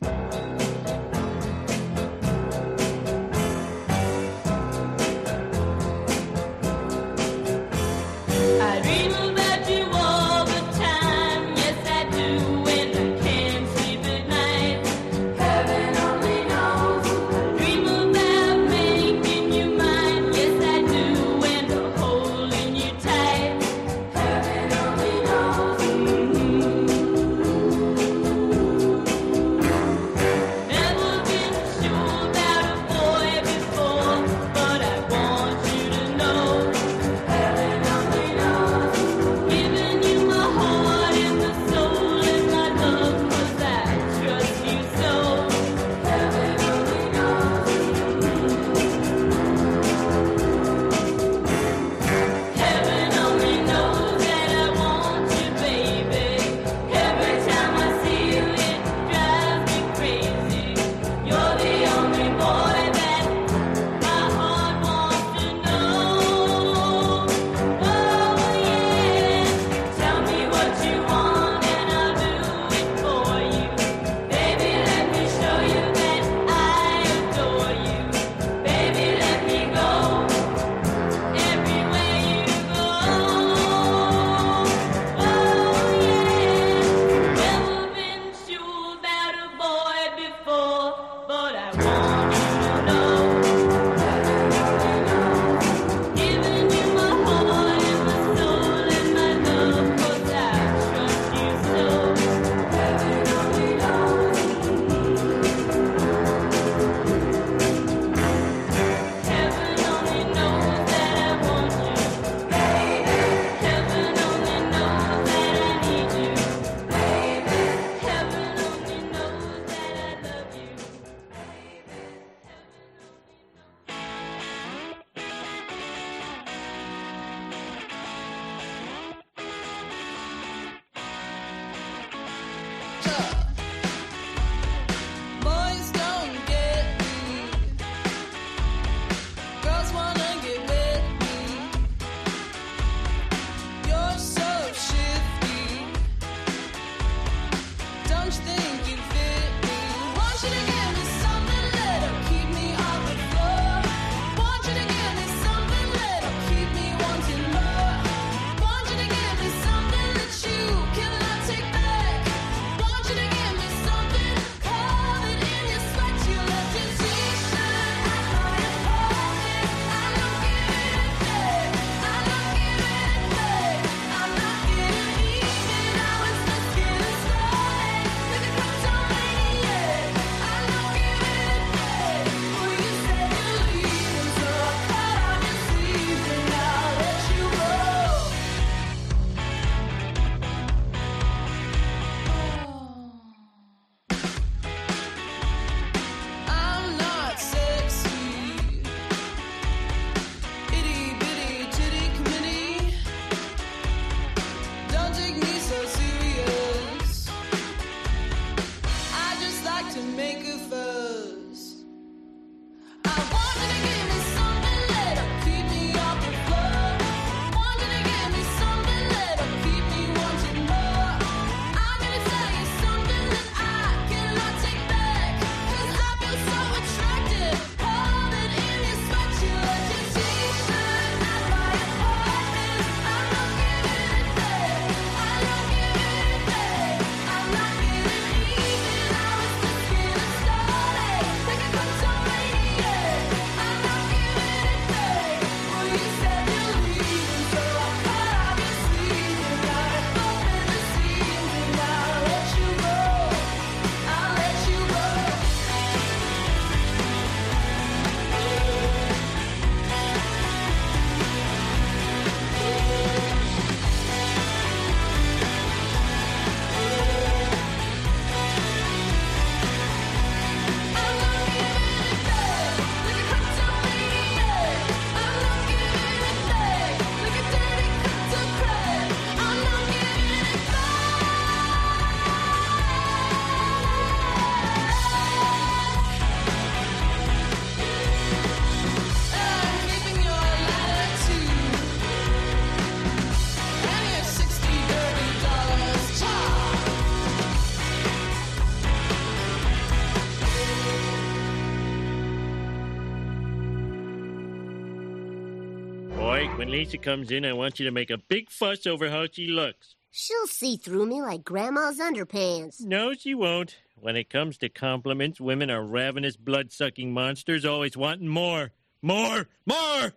Speaker 33: Lisa comes in, I want you to make a big fuss over how she looks.
Speaker 34: She'll see through me like Grandma's underpants.
Speaker 33: No, she won't. When it comes to compliments, women are ravenous, blood sucking monsters, always wanting more. More! More!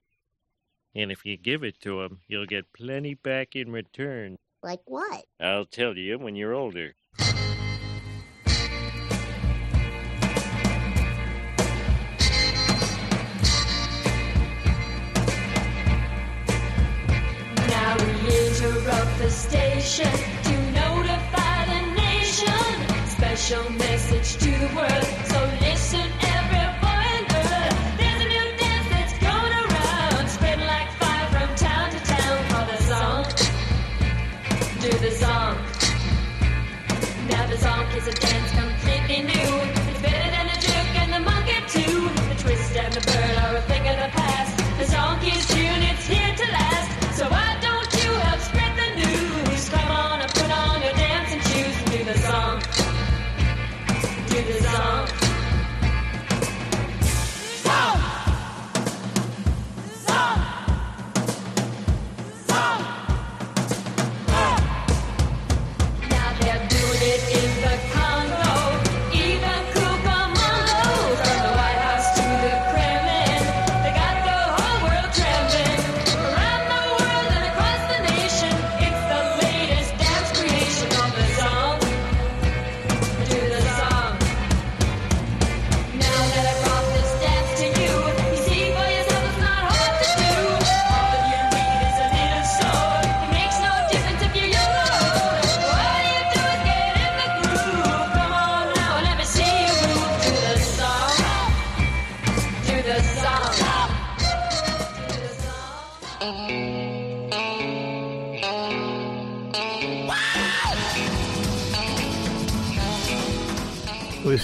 Speaker 33: And if you give it to to 'em, you'll get plenty back in return.
Speaker 34: Like what?
Speaker 33: I'll tell you when you're older.
Speaker 32: We interrupt the station to notify the nation. Special message to the world. So listen, every boy and girl. There's a new dance that's going around, spreading like fire from town to town. Call the song. Do the song. Now the song is a dance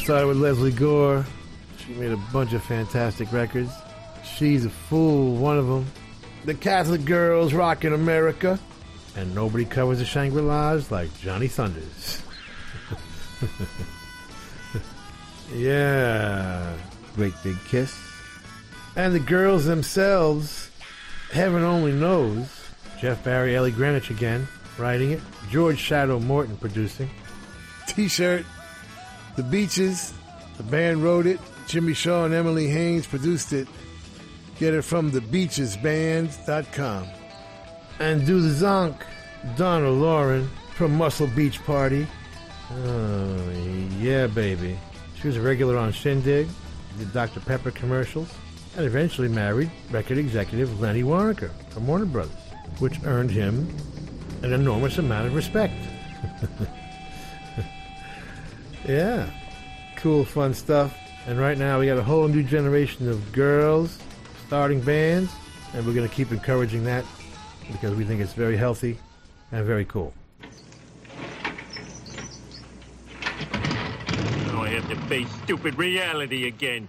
Speaker 35: started with Lesley Gore. She made a bunch of fantastic records. She's a Fool, one of them. The Catholic Girls Rock in America. And nobody covers the Shangri-Las like Johnny Thunders. yeah. Great Big Kiss. And the girls themselves, heaven only knows. Jeff Barry, Ellie Greenwich again, writing it. George Shadow Morton producing.
Speaker 6: T-shirt. The Beaches. The band wrote it. Jimmy Shaw and Emily Haines produced it. Get it from thebeachesband.com.
Speaker 35: And do the zonk, Donna Loren from Muscle Beach Party. Oh, yeah, baby. She was a regular on Shindig, did Dr. Pepper commercials, and eventually married record executive Lenny Waronker from Warner Brothers, which earned him an enormous amount of respect. yeah. Cool, fun stuff. And right now we got a whole new generation of girls starting bands, and we're going to keep encouraging that because we think it's very healthy and very cool.
Speaker 33: Now I have to face stupid reality again.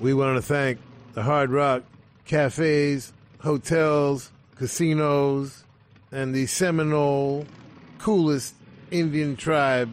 Speaker 6: We want to thank the Hard Rock cafes, hotels, casinos, and the Seminole coolest Indian tribe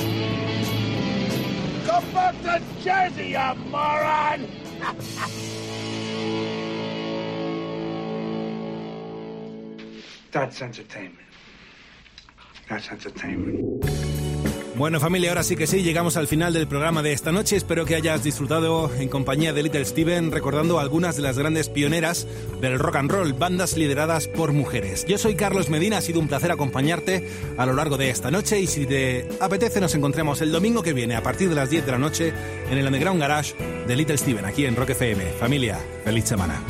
Speaker 36: Go back to Jersey, you moron!
Speaker 26: That's entertainment. That's entertainment.
Speaker 12: Bueno familia, ahora sí que sí, llegamos al final del programa de esta noche. Espero que hayas disfrutado en compañía de Little Steven recordando algunas de las grandes pioneras del rock and roll, bandas lideradas por mujeres. Yo soy Carlos Medina, ha sido un placer acompañarte a lo largo de esta noche y si te apetece nos encontremos el domingo que viene a partir de las 10 de la noche en el Underground Garage de Little Steven aquí en Rock FM. Familia, feliz semana.